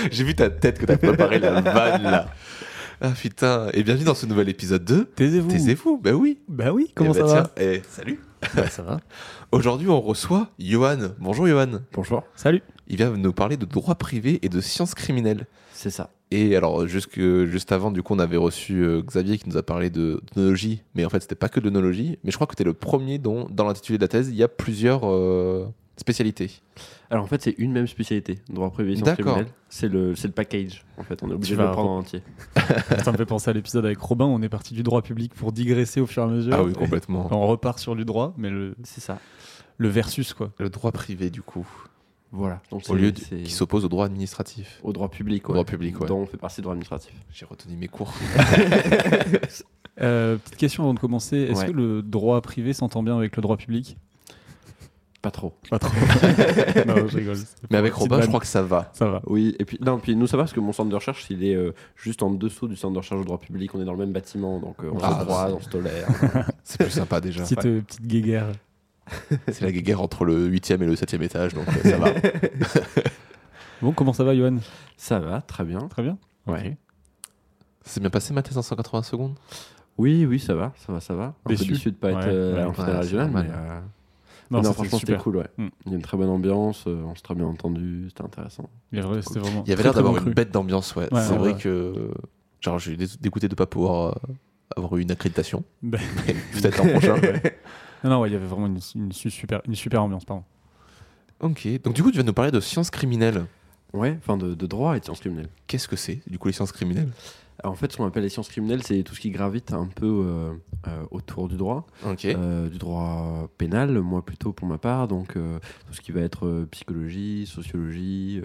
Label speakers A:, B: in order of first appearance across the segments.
A: J'ai vu ta tête que t'as préparé la vanne là. Ah putain. Et bienvenue dans ce nouvel épisode 2.
B: Taisez-vous.
A: Taisez-vous. Bah oui.
B: Bah oui, comment
A: Eh
B: ça
A: bah
B: va
A: tiens, eh, Salut.
B: Bah, Ça va.
A: Aujourd'hui, on reçoit Johan. Bonjour Johan.
C: Bonjour.
B: Salut.
A: Il vient nous parler de droit privé et de sciences criminelles.
C: C'est ça.
A: Et alors, jusque, juste avant, du coup, on avait reçu euh, Xavier qui nous a parlé de d'onologie, mais en fait, c'était pas que de l'onologie. Mais je crois que tu es le premier dont, dans l'intitulé de la thèse, il y a plusieurs euh, spécialités.
C: Alors en fait, c'est une même spécialité, droit privé et sciences
A: D'accord.
C: criminelles. C'est le, c'est le package. En fait, on est obligé
B: Tu
C: de le prendre en entier.
B: Ça me fait penser à l'épisode avec Robin. On est parti du droit public pour digresser au fur et à mesure.
A: Ah oui, complètement.
B: On repart sur du droit, mais le,
C: C'est ça.
B: le versus, quoi.
A: Le droit privé, du coup,
C: Voilà. Donc
A: au lieu de- qui s'oppose au droit administratif.
C: au droit public.
A: Au
C: ouais.
A: droit public, ouais.
C: Dont on fait partie du droit administratif.
A: J'ai retenu mes cours.
B: Euh, petite question avant de commencer. Est-ce
C: Ouais.
B: que le droit privé s'entend bien avec le droit public?
C: Pas trop.
B: Pas trop. non, je rigole.
A: Mais avec Robin, je crois que ça va.
B: Ça va.
C: Oui, et puis, non, puis nous, ça va parce que mon centre de recherche, il est euh, juste en dessous du centre de recherche au droit public. On est dans le même bâtiment, donc euh, on
A: Ah,
C: se droit,
A: c'est-
C: on se tolère.
A: C'est plus sympa déjà.
B: Petite, euh, petite guéguerre.
A: C'est la guerre entre le 8e et le 7e étage, donc euh, ça va.
B: Bon, comment ça va, Johan?
C: Ça va, très bien.
B: Très bien.
C: Ouais.
A: Ça s'est bien passé ma thèse en 180 secondes?
C: Oui, oui, ça va, ça va, ça va. Un
B: Déçu
C: peu déçu de pas
B: Ouais,
C: être euh,
B: ouais,
C: en
A: ouais,
C: finale
A: c'est
C: régionale, mais euh,
B: Non,
C: non, franchement, c'était
B: super.
C: cool, ouais.
B: Mm.
C: Il y a une très bonne ambiance, euh, on s'est très bien entendu, c'était intéressant.
B: Il y avait, c'était vraiment
A: Il y avait
B: très,
A: l'air d'avoir une bête d'ambiance, ouais.
B: Ouais,
A: c'est
B: ouais,
A: vrai
B: ouais.
A: que. Genre, j'ai dé- dégoûté de pas pouvoir euh, avoir eu une accréditation. Mais Peut-être l'an prochain.
B: Non, non, ouais, il y avait vraiment une, une su- super, une super ambiance, pardon.
A: Ok. Donc, du coup, tu vas nous parler de sciences criminelles.
C: Ouais, enfin de, de droit et de sciences criminelles.
A: Qu'est-ce que c'est, du coup, les sciences criminelles?
C: Alors, en fait, ce qu'on appelle les sciences criminelles, c'est tout ce qui gravite un peu euh, euh, autour du droit. Euh, du droit pénal, moi plutôt pour ma part, donc tout ce qui va être psychologie, sociologie,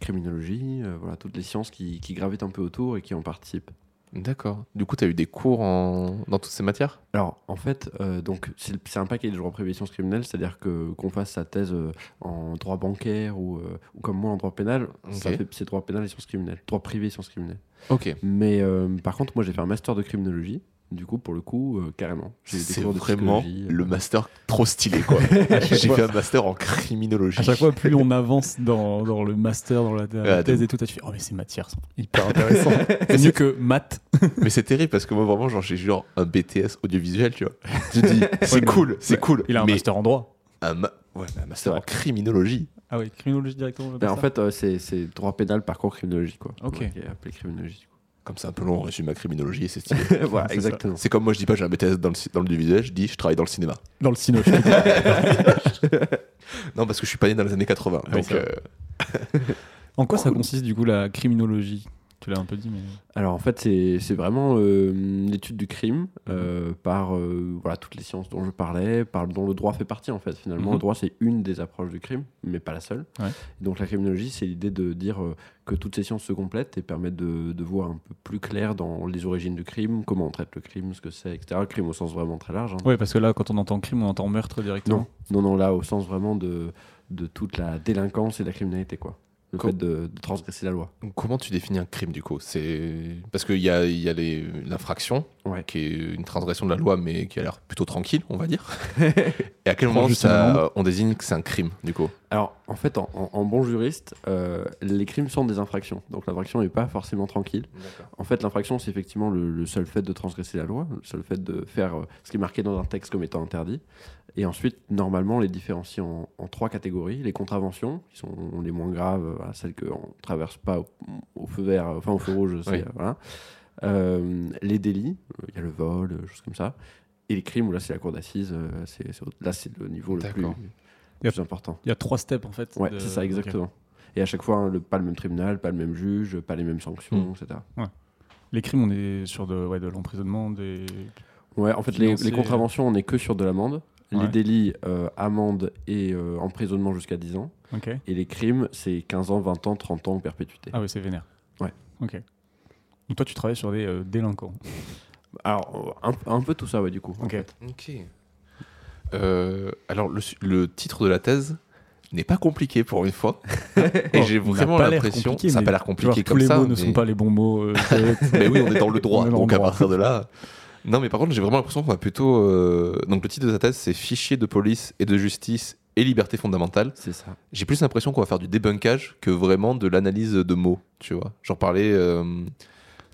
C: criminologie, voilà, toutes les sciences qui, qui gravitent un peu autour et qui en participent.
A: D'accord. Du coup, tu as eu des cours en... dans toutes ces matières?
C: Alors, en fait, euh, donc c'est un paquet de droit privé et sciences criminelles, c'est-à-dire que qu'on fasse sa thèse euh, en droit bancaire ou, euh, ou comme moi en droit pénal, ça fait- c'est droit pénal et sciences criminelles, droit privé et sciences criminelles.
A: Ok.
C: Mais euh, par contre, moi j'ai fait un master de criminologie. Du coup, pour le coup, euh, carrément.
A: C'est
C: de
A: vraiment
C: psychologie,
A: le
C: euh,
A: master trop stylé, quoi. J'ai fait un master en criminologie.
B: À chaque fois, plus on avance dans, dans le master, dans la, thèse et tout, tu fais Oh, mais ces matières sont hyper intéressantes. c'est mieux que maths.
A: Mais c'est terrible parce que moi, vraiment, genre, j'ai genre un BTS audiovisuel, tu vois. Je dis, c'est cool, c'est cool.
B: Il a un
A: mais
B: master en droit.
A: un, ma- ouais, mais un master en criminologie.
B: Ah oui, criminologie directement.
C: ben, en fait, euh, c'est droit pénal, parcours criminologie, quoi.
B: Ok.
C: Ouais, qui est appelé criminologie.
A: Comme c'est un peu long, on résume ma criminologie et c'est stylé.
C: voilà,
B: C'est
C: exactement.
A: c'est comme moi, je dis pas j'ai un BTS dans le, dans le visuel, je dis je travaille dans le cinéma.
B: Dans le cinéma.
A: Non, parce que je suis pas né dans les années 80.
B: Ah oui,
A: donc, euh,
B: en quoi ça consiste du coup la criminologie? Tu l'as un peu dit, mais.
C: Alors en fait, c'est vraiment euh, l'étude du crime euh, par euh, voilà, toutes les sciences dont je parlais, par, dont le droit fait partie en fait. Finalement,
B: Mhm.
C: le droit c'est une des approches du crime, mais pas la seule.
B: Ouais.
C: Donc la criminologie, c'est l'idée de dire que toutes ces sciences se complètent et permettent de, de voir un peu plus clair dans les origines du crime, comment on traite le crime, ce que c'est, etc. Le crime au sens vraiment très large. hein.
B: Ouais, parce que là, quand on entend crime, on entend meurtre directement.
C: Non, non, non, là au sens vraiment de, de toute la délinquance et de la criminalité, quoi. Le
A: Com-
C: fait de, de transgresser la loi.
A: comment tu définis un crime du coup? C'est Parce qu'il y a, il y a l'infraction,
C: Ouais.
A: qui est une transgression de la loi, mais qui a l'air plutôt tranquille, on va dire. et à quel moment ça, on désigne que c'est un crime du coup?
C: Alors, en fait, en, en- en bon juriste, euh, les crimes sont des infractions. Donc, l'infraction n'est pas forcément tranquille. En fait, l'infraction, c'est effectivement le, le seul fait de transgresser la loi, le seul fait de faire euh, ce qui est marqué dans un texte comme étant interdit. Et ensuite, normalement, on les différencie en, en trois catégories. Les contraventions, qui sont les moins graves, voilà, celles qu'on ne traverse pas au, au feu vert, euh, enfin au feu rouge,
A: Oui.
C: voilà. Euh, les délits, euh, il y a le vol, euh, choses comme ça. Et les crimes, où là, c'est la cour d'assises, c'est, c'est- là, c'est le niveau le plus,
A: D'accord.
C: le plus important.
B: Il y a trois steps en fait.
C: Ouais,
B: de-
C: c'est ça, exactement. Et à chaque fois, hein, le, pas le même tribunal, pas le même juge, pas les mêmes sanctions,
B: Mm.
C: etc.
B: Les crimes, on est sur de, ouais, de l'emprisonnement, des.
C: Ouais, en fait, les, les contraventions, on n'est que sur de l'amende. Les délits, euh, amende et euh, emprisonnement jusqu'à 10 ans. Et les crimes, c'est 15 ans, 20 ans, 30 ans ou perpétuité.
B: Ah ouais, c'est vénère.
C: Ouais.
B: Ok. Donc toi, tu travailles sur des euh, délinquants.
C: Alors, euh, un, un peu tout ça, ouais, du coup. en
B: Ok.
C: fait.
A: Euh, alors, le, titre de la thèse n'est pas compliqué pour une fois. Et j'ai vraiment l'impression.
B: compliqué,
A: Ça n'a pas l'air
B: Genre,
A: compliqué
B: tous
A: comme
B: les
A: ça.
B: mots ne sont pas les bons mots. euh,
A: mais oui, on est dans le droit. Donc
B: le
A: à partir de là. Non, mais par contre, j'ai vraiment l'impression qu'on va plutôt. euh, Donc, le titre de sa thèse, c'est Fichier de police et de justice et liberté fondamentale.
C: C'est ça.
A: J'ai plus l'impression qu'on va faire du débunkage que vraiment de l'analyse de mots, tu vois. J'en parlais euh,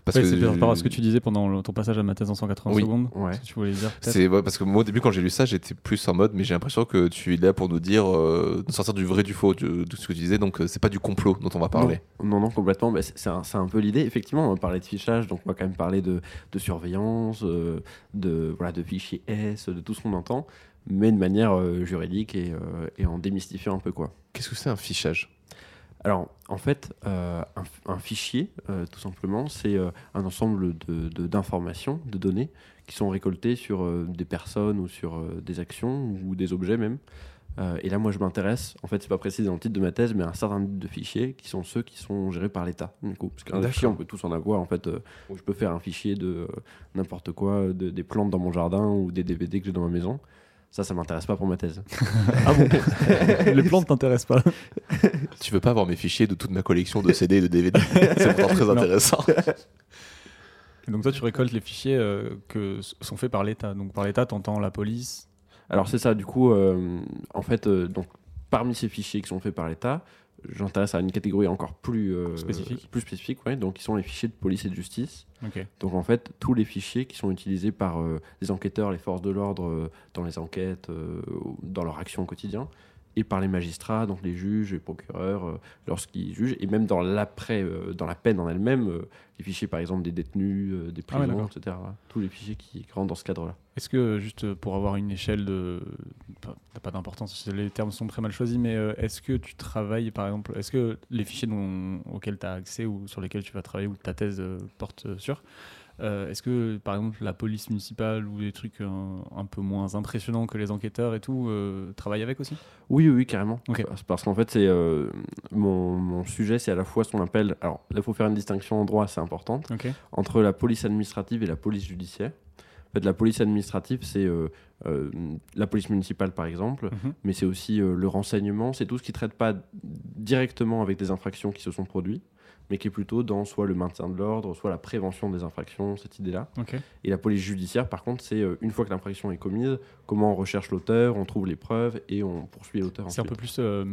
A: parce
B: Ouais,
A: que
B: c'est par rapport à ce que tu disais pendant le- ton passage à ma thèse en 180
A: Oui.
B: secondes.
C: Ouais.
B: Ce que tu voulais dire
A: c'est ouais, parce que moi au début quand j'ai lu ça, j'étais plus en mode mais j'ai l'impression que tu es là pour nous dire euh, de sortir du vrai du faux de, de ce que tu disais donc euh, c'est pas du complot dont on va parler.
C: Non, non, complètement. mais c'est un, c'est un peu l'idée. Effectivement, on va parler de fichage, donc on va quand même parler de, de surveillance, euh, de, voilà, de fichiers S, de tout ce qu'on entend, mais de manière euh, juridique et, euh, et en démystifiant un peu quoi.
A: Qu'est-ce que c'est un fichage?
C: Alors, en fait, euh, un, un fichier, euh, tout simplement, c'est euh, un ensemble de- de- d'informations, de, données, qui sont récoltées sur euh, des personnes ou sur euh, des actions ou des objets même. Euh, et là, moi, je m'intéresse, en fait, c'est pas précisé dans le titre de ma thèse, mais à un certain nombre de fichiers qui sont ceux qui sont gérés par l'État. Parce qu'un fichier, on peut tous en avoir. En fait, euh, je peux faire un fichier de euh, n'importe quoi, de- des plantes dans mon jardin ou des DVD que j'ai dans ma maison. Ça, ça m'intéresse pas pour ma thèse.
B: Ah bon? Les plantes t'intéressent pas
A: Tu veux pas avoir mes fichiers de toute ma collection de CD et de DVD C'est pourtant très intéressant.
B: Et Donc toi, tu récoltes les fichiers euh, que sont faits par l'État. Donc par l'État, t'entends la police.
C: Alors c'est ça, du coup, euh, en fait, euh, donc, parmi ces fichiers qui sont faits par l'État, j'intéresse à une catégorie encore plus euh,
B: Spécifique.
C: Plus spécifique, ouais, donc qui sont les fichiers de police et de justice.
B: Ok.
C: Donc en fait, tous les fichiers qui sont utilisés par euh, les enquêteurs, les forces de l'ordre euh, dans les enquêtes, euh, ou dans leur action au quotidien, et par les magistrats, donc les juges et procureurs, euh, lorsqu'ils jugent, et même dans l'après, euh, dans la peine en elle-même, euh, les fichiers par exemple des détenus, des
B: Ah ouais,
C: prisons, etc. Tous les fichiers qui rentrent dans ce cadre-là.
B: Est-ce que, juste pour avoir une échelle de. pas- T'as pas d'importance, les termes sont très mal choisis, mais est-ce que tu travailles, par exemple, est-ce que les fichiers dont- auxquels tu as accès ou sur lesquels tu vas travailler ou ta thèse porte sur, euh, est-ce que, par exemple, la police municipale ou des trucs euh, un peu moins impressionnants que les enquêteurs et tout, euh, travaillent avec aussi?
C: Oui, oui, carrément.
B: Ok.
C: Parce- qu'en fait, c'est euh, mon, mon sujet, c'est à la fois ce qu'on appelle. Alors là, il faut faire une distinction en droit, c'est importante, entre la police administrative et la police judiciaire. En fait, la police administrative, c'est euh, la police municipale, par exemple,
B: Mhm.
C: mais c'est aussi euh, le renseignement, c'est tout ce qui ne traite pas directement avec des infractions qui se sont produites, mais qui est plutôt dans soit le maintien de l'ordre, soit la prévention des infractions, cette idée-là. Et la police judiciaire, par contre, c'est euh, une fois que l'infraction est commise, comment on recherche l'auteur, on trouve les preuves et on poursuit l'auteur.
B: C'est un peu plus euh,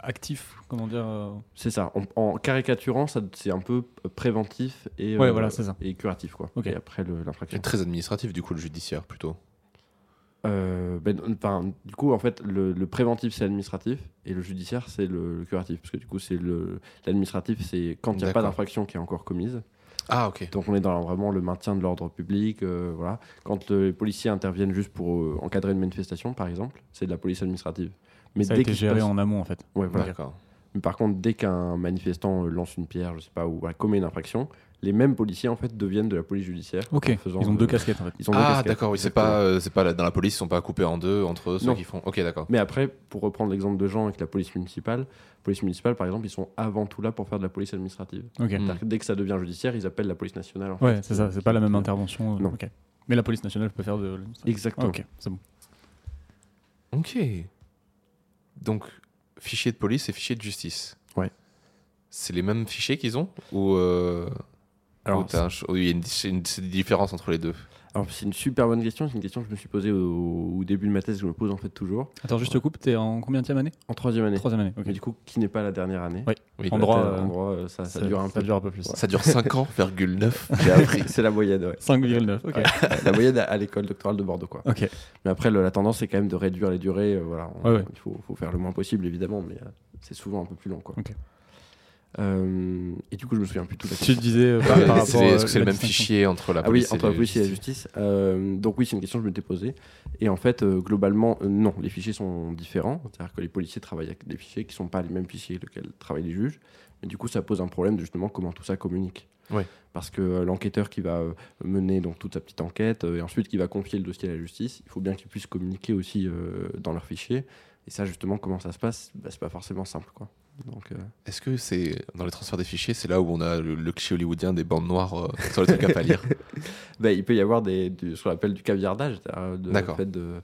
B: actif, comment dire euh,
C: C'est ça. En, en caricaturant, ça, c'est un peu préventif et,
B: Ouais,
C: euh,
B: voilà, c'est ça.
C: et curatif. Quoi.
B: Ok.
C: Et après le- l'infraction.
A: C'est très administratif du coup le judiciaire plutôt.
C: Euh, ben, enfin, du coup, en fait, le, le préventif, c'est administratif et le judiciaire, c'est le, le curatif. Parce que du coup, c'est le, l'administratif, c'est quand il n'y a pas d'infraction qui est encore commise.
A: Ah ok.
C: Donc on est dans vraiment le maintien de l'ordre public. euh, voilà. Quand le- les policiers interviennent juste pour euh, encadrer une manifestation, par exemple, c'est de la police administrative. Mais
B: Ça a été géré
C: passe-
B: en amont en fait.
C: Ouais, voilà.
A: D'accord.
C: Mais par contre, dès qu'un manifestant euh, lance une pierre, je sais pas, ou voilà, commet une infraction, les mêmes policiers en fait deviennent de la police judiciaire.
B: Ok.
C: en faisant
B: Ils ont
C: de-
B: deux casquettes en fait.
C: Ils ont deux
A: Ah d'accord, oui, c'est pas, euh, c'est pas la- dans la police, ils sont pas coupés en deux entre eux, ceux
C: Non.
A: qui font. Ok, d'accord.
C: Mais après, pour reprendre l'exemple de Jean avec la police municipale, police municipale par exemple, ils sont avant tout là pour faire de la police administrative.
B: Ok.
A: Mm.
C: Que Dès que ça devient judiciaire, ils appellent la police nationale. en
B: Ouais,
C: fait,
B: c'est ça. C'est pas la même intervention. euh,
C: Non.
B: ok. Mais la police nationale peut faire de.
C: Exactement.
B: ok, c'est bon.
A: Ok. Donc, fichier de police et fichier de justice.
C: Ouais.
A: C'est les mêmes fichiers qu'ils ont Ou. euh,
C: Alors,
A: il y a une, une- différences entre les deux
C: Alors, c'est une super bonne question. C'est une question que je me suis posée au, au début de ma thèse, que je me pose en fait toujours.
B: Attends, juste te coupe. T'es en combien de année?
C: En troisième année.
B: Troisième année.
C: Mais du coup, qui n'est pas la dernière année?
B: Ouais.
A: Oui,
B: En droit,
C: En
B: euh,
C: droit, euh, ça, ça dure un peu.
B: Ça dure un peu plus.
A: Ça dure 5 ans, virgule 9.
C: J'ai appris. c'est la moyenne, ouais.
B: 5,9. Ok.
C: la moyenne à, à l'école doctorale de Bordeaux, quoi.
B: Ok.
C: Mais après, le- la tendance, c'est quand même de réduire les durées. euh, voilà, On-
B: Ouais, ouais.
C: il faut, faut faire le moins possible, évidemment, mais euh, c'est souvent un peu plus long, quoi.
B: Ok.
C: Euh, et du coup, je me souviens plus tout
B: Tu disais euh, par, par rapport.
A: Est-ce que c'est le même fichier entre la
C: Ah oui,
A: police
C: entre
A: et
C: la police et la justice. Euh, donc oui, c'est une question que je m'étais posée. Et en fait, globalement, non, les fichiers sont différents. C'est-à-dire que les policiers travaillent avec des fichiers qui ne sont pas les mêmes fichiers lesquels travaillent les juges. Mais du coup, ça pose un problème de justement comment tout ça communique. Parce que l'enquêteur qui va mener donc toute sa petite enquête et ensuite qui va confier le dossier à la justice, il faut bien qu'ils puissent communiquer aussi dans leurs fichiers. Et ça, justement, comment ça se passe? Bah, C'est pas forcément simple, quoi. Donc, euh,
A: Est-ce que c'est dans les transferts des fichiers, c'est là où on a le, le cliché hollywoodien des bandes noires euh, sur les trucs à pas lire
C: bah, il peut y avoir des, du- ce qu'on appelle du caviardage, c'est-à-dire de,
A: D'accord.
C: fait de,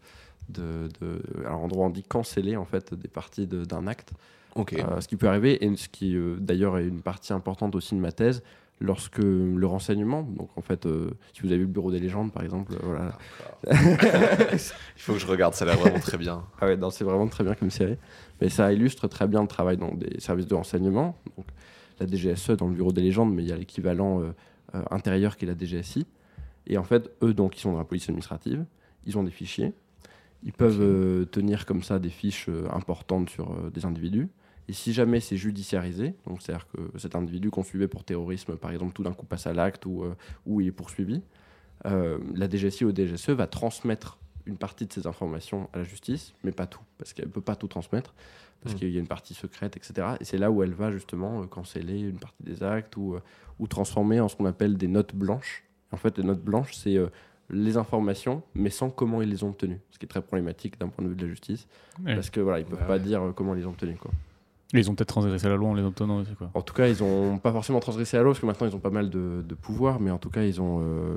C: de, de- alors on dit canceller en fait des parties d'un acte,
A: Ok.
C: Euh, ce qui peut arriver et ce qui euh, d'ailleurs est une partie importante aussi de ma thèse. lorsque le renseignement, donc en fait, euh, si vous avez vu le bureau des légendes par exemple, euh, voilà.
A: Il faut que je regarde, ça a l'air vraiment très bien.
C: Ah ouais, non, c'est vraiment très bien comme série. Mais ça illustre très bien le travail dans des services de renseignement. Donc, la DGSE dans le bureau des légendes, mais il y a l'équivalent euh, euh, intérieur qui est la DGSI. Et en fait, eux, donc, ils sont dans la police administrative. Ils ont des fichiers. Ils peuvent euh, tenir comme ça des fiches importantes sur des individus. Et si jamais c'est judiciarisé, donc c'est-à-dire que cet individu qu'on suivait pour terrorisme, par exemple, tout d'un coup passe à l'acte ou, ou il est poursuivi, la DGSI ou DGSE va transmettre une partie de ces informations à la justice, mais pas tout, parce qu'elle ne peut pas tout transmettre, parce
A: Mm.
C: qu'il y a une partie secrète, etc. Et c'est là où elle va justement euh, canceller une partie des actes ou, euh, ou transformer en ce qu'on appelle des notes blanches. En fait, les notes blanches, c'est euh, les informations, mais sans comment ils les ont obtenues, ce qui est très problématique d'un point de vue de la justice,
B: Ouais.
C: parce que voilà, ils peuvent
A: Ouais,
C: pas
A: ouais.
C: dire comment ils les ont obtenus. Quoi.
B: Ils ont peut-être transgressé la loi en les obtenant aussi, quoi.
C: En tout cas, ils n'ont pas forcément transgressé la loi, parce que maintenant ils ont pas mal de, de pouvoir, mais en tout cas, ils ont, euh,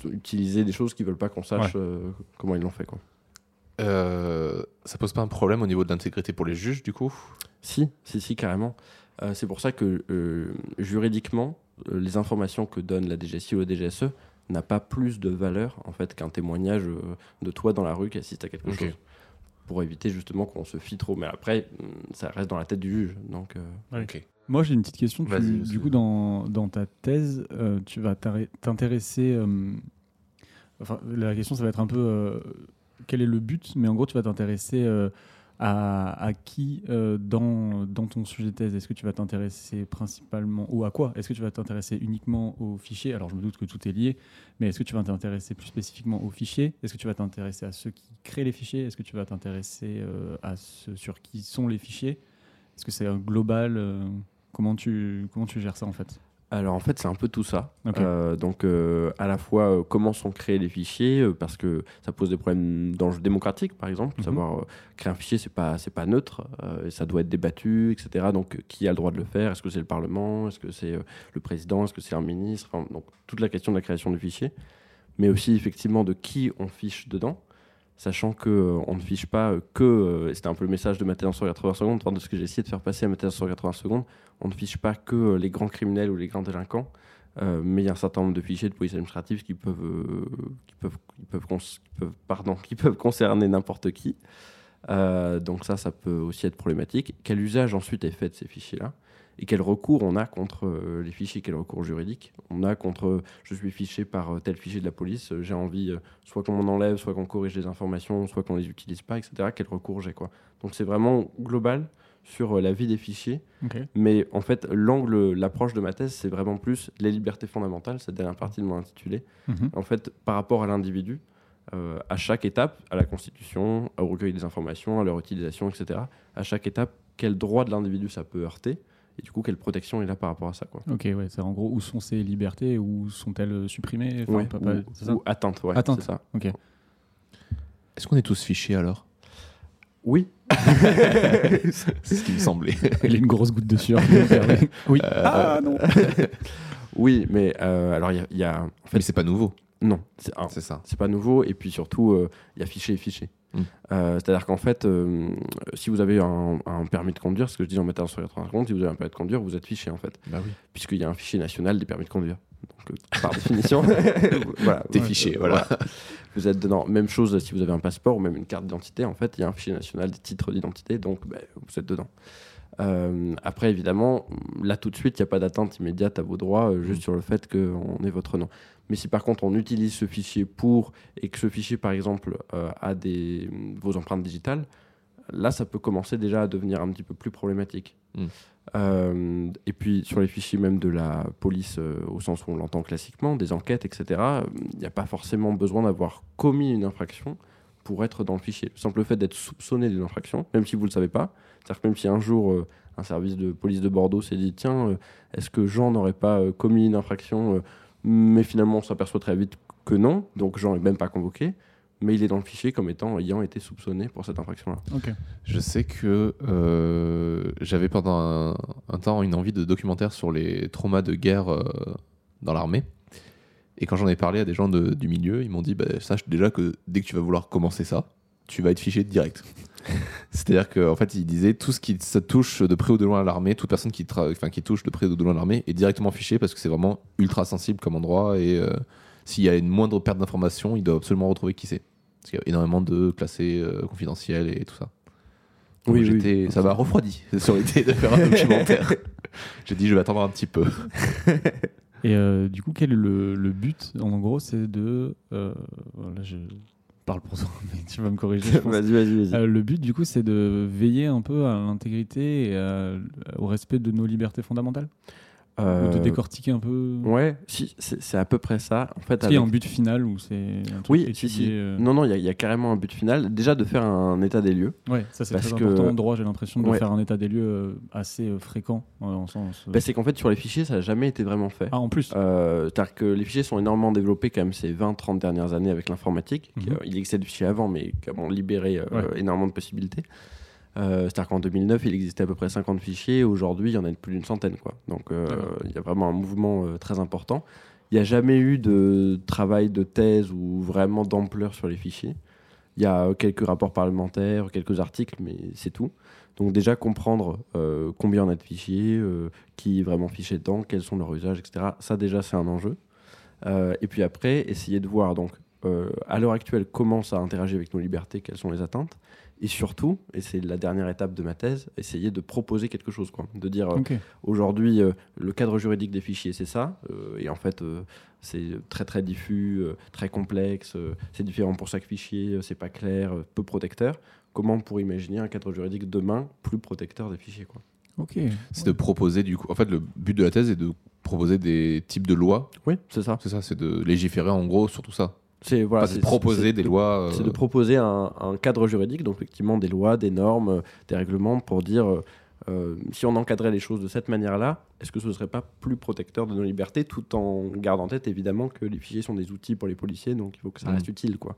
C: ils ont utilisé des choses qu'ils veulent pas qu'on sache euh, comment ils l'ont fait. Quoi.
A: Euh, ça pose pas un problème au niveau de l'intégrité pour les juges, du coup?
C: Si, si, si, carrément. Euh, c'est pour ça que euh, juridiquement, euh, les informations que donne la DGSI ou la DGSE n'a pas plus de valeur en fait qu'un témoignage euh, de toi dans la rue qui assiste à quelque chose. Pour éviter justement qu'on se fie trop. Mais après, hum, ça reste dans la tête du juge. Donc, euh.
B: Moi, j'ai une petite question. Tu- du coup, dans, dans ta thèse, euh, tu vas t'intéresser. euh, enfin, la question, ça va être un peu euh, quel est le but, mais en gros, tu vas t'intéresser euh, à, qui euh, dans, dans ton sujet de thèse Est-ce que tu vas t'intéresser principalement, ou à quoi Est-ce que tu vas t'intéresser uniquement aux fichiers Alors, je me doute que tout est lié, mais est-ce que tu vas t'intéresser plus spécifiquement aux fichiers Est-ce que tu vas t'intéresser à ceux qui créent les fichiers? Est-ce que tu vas t'intéresser euh, à ceux sur qui sont les fichiers? Est-ce que c'est un global euh, Comment tu, comment tu gères ça en fait?
C: Alors en fait, c'est un peu tout ça. Euh, donc euh, à la fois euh, comment sont créés les fichiers, parce que ça pose des problèmes d'enjeux démocratiques, par exemple.
B: Mhm.
C: Savoir créer un fichier, c'est pas c'est pas neutre, et ça doit être débattu, etc. Donc qui a le droit de le faire? Est-ce que c'est le Parlement? Est-ce que c'est le président? Est-ce que c'est un ministre? Enfin, Donc toute la question de la création du fichier, mais aussi effectivement de qui on fiche dedans. Sachant que euh, ne fiche pas euh, que, euh, c'était un peu le message de ma thèse en 180 secondes, enfin, de ce que j'ai essayé de faire passer à ma thèse en 180 secondes, on ne fiche pas que euh, les grands criminels ou les grands délinquants, mais il y a un certain nombre de fichiers de police administrative qui peuvent, qui peuvent, qui peuvent, qui peuvent, concerner n'importe qui. Donc ça, ça peut aussi être problématique. Quel usage ensuite est fait de ces fichiers-là? Et quel recours on a contre euh, les fichiers, quel recours juridique on a contre euh, je suis fiché par euh, tel fichier de la police, euh, j'ai envie soit qu'on m'en enlève, soit qu'on corrige les informations, soit qu'on les utilise pas, etc. Quel recours j'ai quoi. Donc c'est vraiment global sur la vie des fichiers mais en fait, l'angle, l'approche de ma thèse, c'est vraiment plus les libertés fondamentales, cette dernière partie de mon intitulé.
B: Mhm.
C: En fait, par rapport à l'individu, euh, à chaque étape, à la constitution, au recueil des informations, à leur utilisation, etc., à chaque étape, quel droit de l'individu ça peut heurter, et du coup, quelle protection il a par rapport à ça. Quoi.
B: Ok, ouais, c'est en gros où sont ces libertés, où sont-elles supprimées? Enfin,
C: Ouais,
B: pas- pas-
C: ou,
B: ça?
C: ou atteinte, ouais,
B: Atteinte.
C: c'est ça.
B: Ok.
A: Est-ce qu'on est tous fichés alors?
C: Oui,
A: C'est ce qui me semblait.
B: Il y a une grosse goutte de sueur. oui.
A: Euh,
B: Ah non
C: oui, mais euh, alors il y a, il y a- en fait,
A: Mais c'est pas nouveau,
C: non, c'est
A: ça.
C: c'est pas nouveau et puis surtout euh, il y a fichier et fichier
A: Mm.
C: Euh, c'est-à-dire qu'en fait euh, si vous avez un, un permis de conduire ce que je dis en mettant sur 80 secondes si vous avez un permis de conduire vous êtes fiché en fait
A: Bah oui.
C: puisqu'il y a un fichier national des permis de conduire donc euh, par définition voilà
A: T'es
C: Ouais,
A: fiché, voilà.
C: vous êtes dedans même chose si vous avez un passeport ou même une carte d'identité en fait il y a un fichier national des titres d'identité donc bah, vous êtes dedans Euh, après, évidemment, là tout de suite, il n'y a pas d'atteinte immédiate à vos droits, euh, juste
A: Mm.
C: sur le fait qu'on ait votre nom. Mais si par contre on utilise ce fichier pour, et que ce fichier par exemple euh, a des, vos empreintes digitales, là ça peut commencer déjà à devenir un petit peu plus problématique.
A: Mm.
C: Euh, et puis sur les fichiers même de la police, euh, au sens où on l'entend classiquement, des enquêtes, etc., il n'y a pas forcément besoin d'avoir commis une infraction pour être dans le fichier. Le simple fait d'être soupçonné d'une infraction, même si vous ne le savez pas, c'est-à-dire que même si un jour un service de police de Bordeaux s'est dit tiens, est-ce que Jean n'aurait pas commis une infraction Mais finalement, on s'aperçoit très vite que non, donc Jean n'est même pas convoqué, mais il est dans le fichier comme étant ayant été soupçonné pour cette infraction-là.
B: Ok.
A: Je sais que euh, j'avais pendant un, un temps une envie de documentaire sur les traumas de guerre euh, dans l'armée. Et quand j'en ai parlé à des gens de- du milieu, ils m'ont dit bah, sache déjà que dès que tu vas vouloir commencer ça, tu vas être fiché direct. C'est-à-dire qu'en fait, il disait tout ce qui se touche de près ou de loin à l'armée, toute personne qui, tra- enfin, qui touche de près ou de loin à l'armée est directement fichée parce que c'est vraiment ultra sensible comme endroit et euh, s'il y a une moindre perte d'information, il doit absolument retrouver qui c'est. Parce qu'il y a énormément de classés euh, confidentiels et tout ça. Donc
C: Oui, oui.
A: Ça m'a refroidi sur l'idée de faire un documentaire. J'ai dit, je vais attendre un petit peu.
B: Et euh, du coup, quel est le, le but? En gros, c'est de. euh, voilà, je parle pour toi, mais tu vas me corriger.
C: Vas-y, vas-y, vas-y.
B: Euh, le but, du coup, c'est de veiller un peu à l'intégrité et à- au respect de nos libertés fondamentales? Ou de
C: Euh,
B: décortiquer un peu
C: Ouais, si, c'est à peu près ça. En fait,
B: Est-ce qu'il y a un but final ou c'est un truc
C: Oui, si, si.
B: euh,
C: Non, non, il y, a- il y a carrément un but final. Déjà de faire un état des lieux.
B: Ouais, ça c'est
C: Parce
B: très
C: que-
B: important en droit. J'ai l'impression de
C: Ouais.
B: faire un état des lieux euh, assez euh, fréquent euh, en sens. euh,
C: Bah, c'est qu'en fait, sur les fichiers, ça n'a jamais été vraiment fait.
B: Ah, en plus.
C: Euh, C'est-à-dire que les fichiers sont énormément développés quand même ces 20-30 dernières années avec l'informatique.
B: Mhm.
C: euh, il existait des fichiers avant, mais qui ont libéré euh,
B: Ouais.
C: énormément de possibilités. Euh, C'est-à-dire qu'en 2009, il existait à peu près 50 fichiers. Aujourd'hui, il y en a plus d'une centaine. Quoi. Donc, euh,
B: D'accord.
C: il y a vraiment un mouvement euh, très important. Il n'y a jamais eu de travail de thèse ou vraiment d'ampleur sur les fichiers. Il y a quelques rapports parlementaires, quelques articles, mais c'est tout. Donc déjà comprendre euh, combien on a de fichiers, euh, qui est vraiment fiché dedans, quels sont leurs usages, etc. Ça déjà c'est un enjeu. Euh, et puis après, essayer de voir donc à l'heure actuelle comment ça interagit avec nos libertés, quelles sont les atteintes. Et surtout, et c'est la dernière étape de ma thèse, essayer de proposer quelque chose, quoi. de dire euh. Aujourd'hui, euh, le cadre juridique des fichiers, c'est ça. euh, et en fait, euh, c'est très très diffus, euh, très complexe. euh, c'est différent pour chaque fichier, euh, c'est pas clair, euh, peu protecteur. Comment on pourrait imaginer un cadre juridique demain plus protecteur des fichiers quoi?
B: Ok.
A: C'est de proposer du coup. En fait, le but de la thèse est de proposer des types de lois.
C: Oui, c'est ça.
A: C'est ça, c'est de légiférer en gros sur tout ça.
C: C'est voilà,
A: de proposer des lois. euh,
C: C'est de proposer un, un cadre juridique, donc effectivement des lois, des normes, euh, des règlements pour dire euh, si on encadrait les choses de cette manière-là, est-ce que ce ne serait pas plus protecteur de nos libertés, tout en gardant en tête évidemment que les fichiers sont des outils pour les policiers, donc il faut que ça
A: Mhm.
C: reste utile, quoi.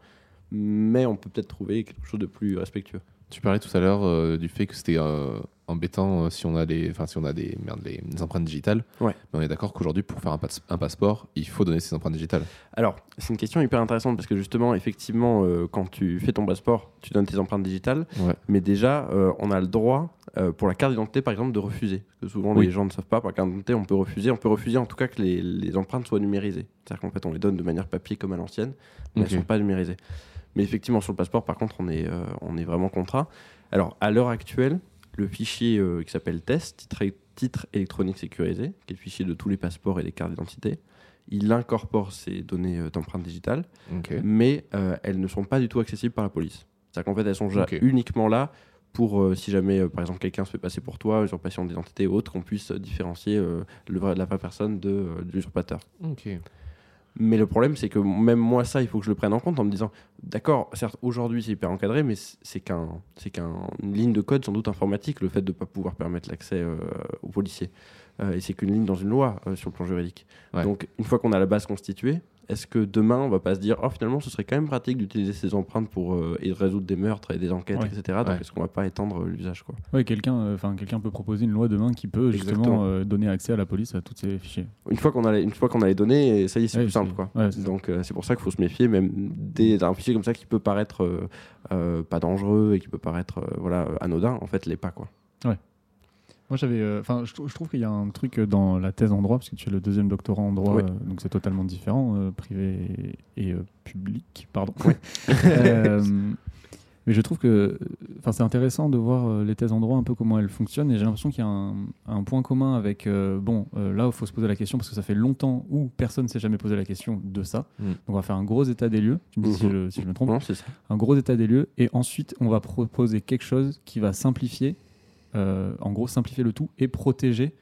C: Mais on peut peut-être trouver quelque chose de plus respectueux.
A: Tu parlais tout à l'heure euh, du fait que c'était euh, embêtant euh, si on a des, enfin si on a des, merde, les, empreintes digitales.
C: Ouais.
A: Mais on est d'accord qu'aujourd'hui, pour faire un, passe- un passeport, il faut donner ses empreintes digitales.
C: Alors, c'est une question hyper intéressante parce que justement, effectivement, euh, quand tu fais ton passeport, tu donnes tes empreintes digitales,
A: Ouais.
C: mais déjà, euh, on a le droit, euh, pour la carte d'identité par exemple, de refuser. Parce que souvent,
A: Oui.
C: les gens ne savent pas, pour la carte d'identité, on peut refuser. On peut refuser en tout cas que les, les empreintes soient numérisées. C'est-à-dire qu'en fait, on les donne de manière papier comme à l'ancienne, mais elles ne sont pas numérisées. Mais effectivement, sur le passeport, par contre, on est, on est vraiment contraint. Alors, à l'heure actuelle, le fichier euh, qui s'appelle test, titre, titre électronique sécurisé, qui est le fichier de tous les passeports et les cartes d'identité, il incorpore ces données euh, d'empreintes digitales mais euh, elles ne sont pas du tout accessibles par la police. C'est-à-dire qu'en fait, elles sont déjà uniquement là pour, euh, si jamais, euh, par exemple, quelqu'un se fait passer pour toi, usurpation d'identité ou autre, qu'on puisse différencier euh, le la vraie personne de, de l'usurpateur. Mais le problème, c'est que même moi, ça, il faut que je le prenne en compte en me disant, d'accord, certes, aujourd'hui, c'est hyper encadré, mais c'est qu'un, c'est qu'une ligne de code sans doute informatique, le fait de ne pas pouvoir permettre l'accès euh, aux policiers. Euh, et c'est qu'une ligne dans une loi euh, sur le plan juridique.
A: Ouais.
C: Donc, une fois qu'on a la base constituée, est-ce que demain, on va pas se dire, oh, finalement, ce serait quand même pratique d'utiliser ces empreintes pour euh, et de résoudre des meurtres et des enquêtes,
B: Ouais.
C: etc. Donc,
A: Ouais.
C: est-ce qu'on va pas étendre euh, l'usage, quoi?
B: Ouais, quelqu'un, euh, enfin quelqu'un peut proposer une loi demain qui peut justement euh, donner accès à la police à tous ces fichiers.
C: Une fois qu'on a les, une fois qu'on a les données, ça y est, c'est
B: Ouais,
C: plus simple, quoi.
B: ouais.
C: Donc c'est pour ça qu'il faut se méfier, même des, d'un fichier comme ça qui peut paraître pas dangereux et qui peut paraître voilà anodin, en fait, l'est pas quoi.
B: Moi, j'avais, euh, enfin, je, trou- je trouve qu'il y a un truc dans la thèse en droit, parce que tu es le deuxième doctorat en droit, euh, donc c'est totalement différent, euh, privé et euh, public, pardon. Euh, mais je trouve que, enfin, c'est intéressant de voir euh, les thèses en droit un peu comment elles fonctionnent, et j'ai l'impression qu'il y a un, un point commun avec, euh, bon, euh, là, il faut se poser la question parce que ça fait longtemps où personne ne s'est jamais posé la question de ça.
A: Mm.
B: Donc, on va faire un gros état des lieux. Tu me dis si,
C: Mhm.
B: je, si je me trompe
C: Non, c'est ça.
B: un gros état des lieux et ensuite on va proposer quelque chose qui va simplifier, euh, en gros simplifier le tout et protéger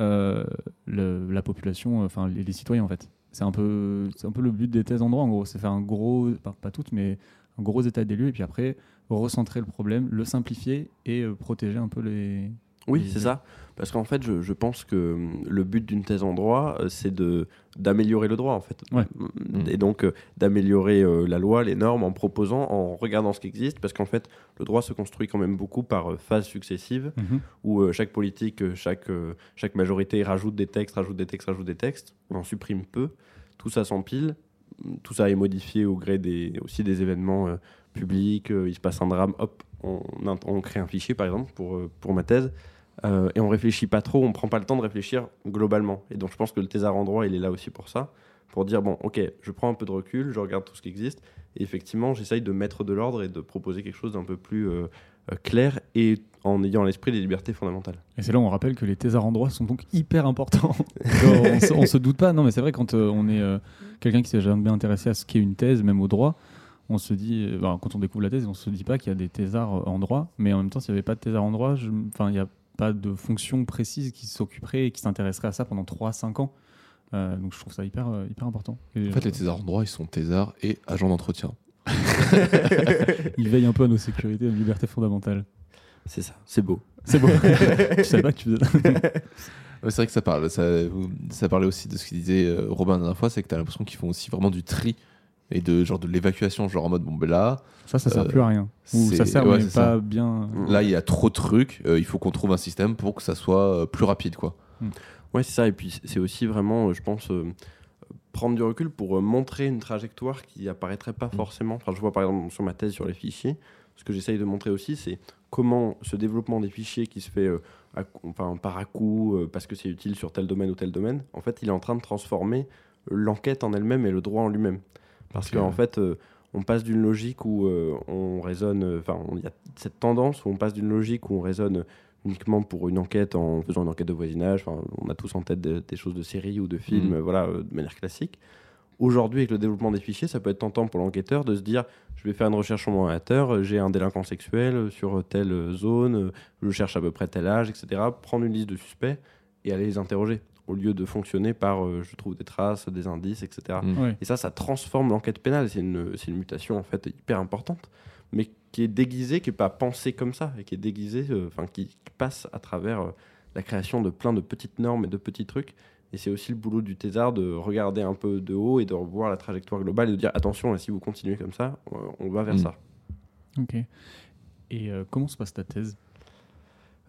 B: euh, le- la population, euh, enfin les, les citoyens en fait. C'est un peu, c'est un peu le but des thèses en droit en gros, c'est faire un gros, pas, pas toutes mais un gros état des lieux et puis après recentrer le problème, le simplifier et euh, protéger un peu les.
C: Oui,
B: les-
C: c'est ça. Parce qu'en fait, je, je pense que hum, le but d'une thèse en droit, euh, c'est de d'améliorer le droit, en fait.
B: Ouais.
C: Hum, Et donc euh, d'améliorer euh, la loi, les normes, en proposant, en regardant ce qui existe, parce qu'en fait, le droit se construit quand même beaucoup par euh, phases successives, où euh, chaque politique, chaque, euh, chaque majorité rajoute des textes, rajoute des textes, rajoute des textes, on en supprime peu, tout ça s'empile, tout ça est modifié au gré des, aussi des événements euh, public, euh, il se passe un drame, hop, on, on crée un fichier par exemple pour, euh, pour ma thèse. Euh, et on réfléchit pas trop, on prend pas le temps de réfléchir globalement. Et donc je pense que le thésard en droit, il est là aussi pour ça, pour dire bon, ok, je prends un peu de recul, je regarde tout ce qui existe, et effectivement, j'essaye de mettre de l'ordre et de proposer quelque chose d'un peu plus euh, euh, clair et en ayant à l'esprit les libertés fondamentales.
B: Et c'est là où on rappelle que les thésards en droit sont donc hyper importants. On, on se doute pas, non mais c'est vrai quand on est quelqu'un qui s'est jamais intéressé à ce qu'est une thèse, même au droit, on se dit, ben, quand on découvre la thèse, on se dit pas qu'il y a des thésards en droit, mais en même temps, s'il n'y avait pas de thésards en droit, enfin, il n'y a pas de fonction précise qui s'occuperait et qui s'intéresserait à ça pendant 3-5 ans. Euh, donc je trouve ça hyper, euh, hyper important. Et,
A: En fait, les thésards en droit, ils sont thésards et agents d'entretien.
B: ils veillent un peu à nos sécurités et à nos libertés fondamentales.
C: C'est ça, c'est beau.
B: C'est bon. je savais pas que tu faisais
A: c'est vrai que ça parle. Ça, ça parlait aussi de ce qu'il disait euh, Robin la dernière fois, c'est que tu as l'impression qu'ils font aussi vraiment du tri et de genre de l'évacuation, genre en mode bon ben là,
B: Ça, ça sert
A: Euh,
B: plus à rien. Ou ça sert,
A: ouais,
B: mais pas
A: ça.
B: bien.
A: là il y a trop de trucs, euh, il faut qu'on trouve un système pour que ça soit euh, plus rapide quoi.
C: Ouais, c'est ça. Et puis c'est aussi vraiment, euh, je pense, euh, prendre du recul pour euh, montrer une trajectoire qui apparaîtrait pas
A: Mm.
C: forcément. Enfin, je vois par exemple sur ma thèse sur les fichiers, ce que j'essaye de montrer aussi, c'est comment ce développement des fichiers qui se fait euh, à enfin, par à coup, euh, parce que c'est utile sur tel domaine ou tel domaine, en fait, il est en train de transformer l'enquête en elle-même et le droit en lui-même. Parce qu'en fait, euh, on passe d'une logique où euh, on raisonne, euh, enfin, il y a cette tendance où on passe d'une logique où on raisonne uniquement pour une enquête en faisant une enquête de voisinage. On a tous en tête des, des choses de séries ou de films,
A: Mhm.
C: euh, voilà, de manière classique. Aujourd'hui, avec le développement des fichiers, ça peut être tentant pour l'enquêteur de se dire je vais faire une recherche sur mon ordinateur, j'ai un délinquant sexuel sur telle zone, je cherche à peu près tel âge, etc. Prendre une liste de suspects et aller les interroger, au lieu de fonctionner par euh, je trouve des traces, des indices, etc.
A: Mm.
B: Ouais.
C: Et ça, ça transforme l'enquête pénale. C'est une, c'est une mutation en fait hyper importante, mais qui est déguisée, qui n'est pas pensée comme ça, et qui est déguisée, euh, enfin qui, qui passe à travers euh, la création de plein de petites normes et de petits trucs. Et c'est aussi le boulot du thésard de regarder un peu de haut et de revoir la trajectoire globale et de dire attention, là, si vous continuez comme ça, on va vers
A: Mm.
C: ça.
B: Ok. Et euh, comment se passe ta thèse?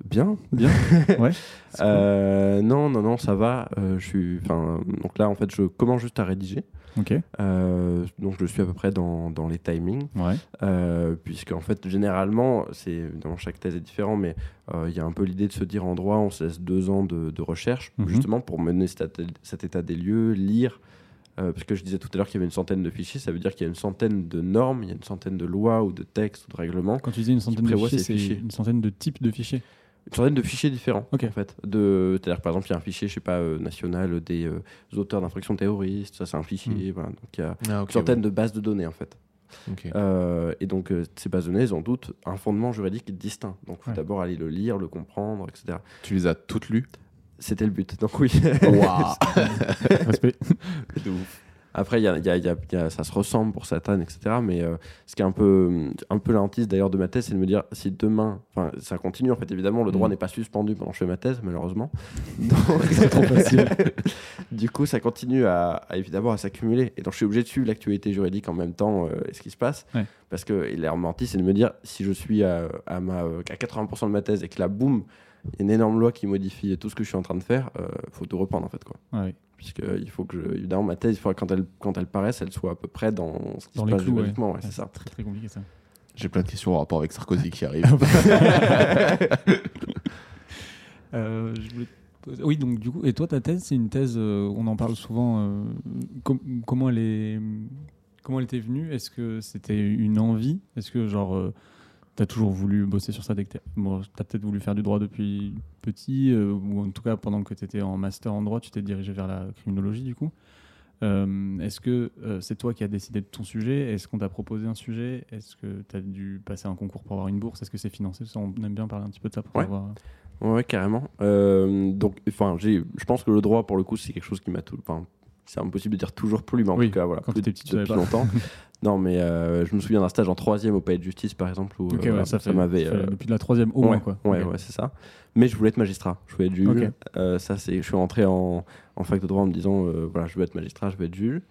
C: Bien,
B: Bien Ouais. cool.
C: Euh, non, non, non, ça va. Euh, je suis, enfin, donc là, en fait, je commence juste à rédiger.
B: Ok.
C: Euh, donc, je suis à peu près dans, dans les timings.
B: Ouais.
C: Puisque en fait généralement c'est évidemment chaque thèse est différent mais il y a un peu l'idée de se dire en droit on se laisse deux ans de, de recherche
B: Mhm.
C: justement pour mener cet, cet état des lieux lire parce que je disais tout à l'heure qu'il y avait une centaine de fichiers ça veut dire qu'il y a une centaine de normes il y a une centaine de lois ou de textes ou de règlements
B: Quand tu dis une centaine de fichiers,
C: ces
B: c'est une centaine de types de fichiers.
C: Une centaine de fichiers différents en fait de c'est-à-dire par exemple il y a un fichier je sais pas euh, national des euh, auteurs d'infractions terroristes ça c'est un fichier voilà donc il y a
A: Ah,
C: une centaine de bases de données en fait. Euh, et donc, euh, ces bases de données, elles ont toutes un fondement juridique distinct. Donc, il faut
B: Ouais.
C: d'abord aller le lire, le comprendre, etc.
A: Tu les as toutes lues?
C: C'était le but. Donc, oui.
A: Waouh
B: Respect.
A: De ouf.
C: Après, y a, y a- y a- ça se ressemble pour certaines, etc. Mais euh, ce qui est un peu, un peu d'ailleurs de ma thèse, c'est de me dire si demain, enfin, ça continue en fait. Évidemment, le droit
A: Mm.
C: n'est pas suspendu pendant que je fais ma thèse, malheureusement. Donc,
B: C'est trop facile.
C: du coup, ça continue à, à, évidemment à s'accumuler. Et donc, je suis obligé de suivre l'actualité juridique en même temps euh, et ce qui se passe.
B: Ouais.
C: Parce que l'air menti, c'est de me dire si je suis à, à, ma, euh, à 80% de ma thèse et que là, boum, il y a une énorme loi qui modifie tout ce que je suis en train de faire, il faut tout reprendre en fait. Quoi.
B: Ouais.
C: Puisqu'il faut que, je, évidemment, ma thèse, il faudra, quand elle, quand elle paraisse, elle soit à peu près dans ce qui
B: Dans
C: se
B: les
C: passe
B: clous, ouais.
C: juridiquement. ouais,
B: Ouais,
C: c'est ça.
B: Très très compliqué ça.
A: J'ai plein de questions en rapport avec Sarkozy qui arrive.
B: Euh, je voulais te poser- Oui, donc du coup, et toi, ta thèse, c'est une thèse, euh, on en parle souvent. euh, com- comment elle est, comment elle t'est venue? Est-ce que c'était une envie? Est-ce que genre, euh, t'as toujours voulu bosser sur ça dès que t'es- bon, t'as peut-être voulu faire du droit depuis petit, euh, ou en tout cas pendant que t'étais en master en droit, tu t'es dirigé vers la criminologie du coup. Euh, Est-ce que euh, c'est toi qui as décidé de ton sujet? Est-ce qu'on t'a proposé un sujet? Est-ce que tu as dû passer un concours pour avoir une bourse? Est-ce que c'est financé? Ça, On aime bien parler un petit peu de ça pour
C: Ouais.
B: savoir.
C: Ouais, carrément. Donc, enfin, je pense que le droit, pour le coup, c'est quelque chose qui m'a tout. C'est impossible de dire toujours plus, mais en
B: Oui,
C: tout cas, voilà,
B: quand
C: plus
B: petit, tu
C: depuis longtemps. non, mais euh, je me souviens d'un stage en troisième au Palais de Justice, par exemple, où euh,
B: ouais, ça,
C: m'avait.
B: ça fait
C: euh,
B: depuis la troisième au
C: ouais,
B: moins quoi.
C: Ouais, ouais, c'est ça. Mais je voulais être magistrat, je voulais être juge. Euh, ça, c'est, je suis rentré en, en fac de droit en me disant, voilà, je veux être magistrat, je veux être juge.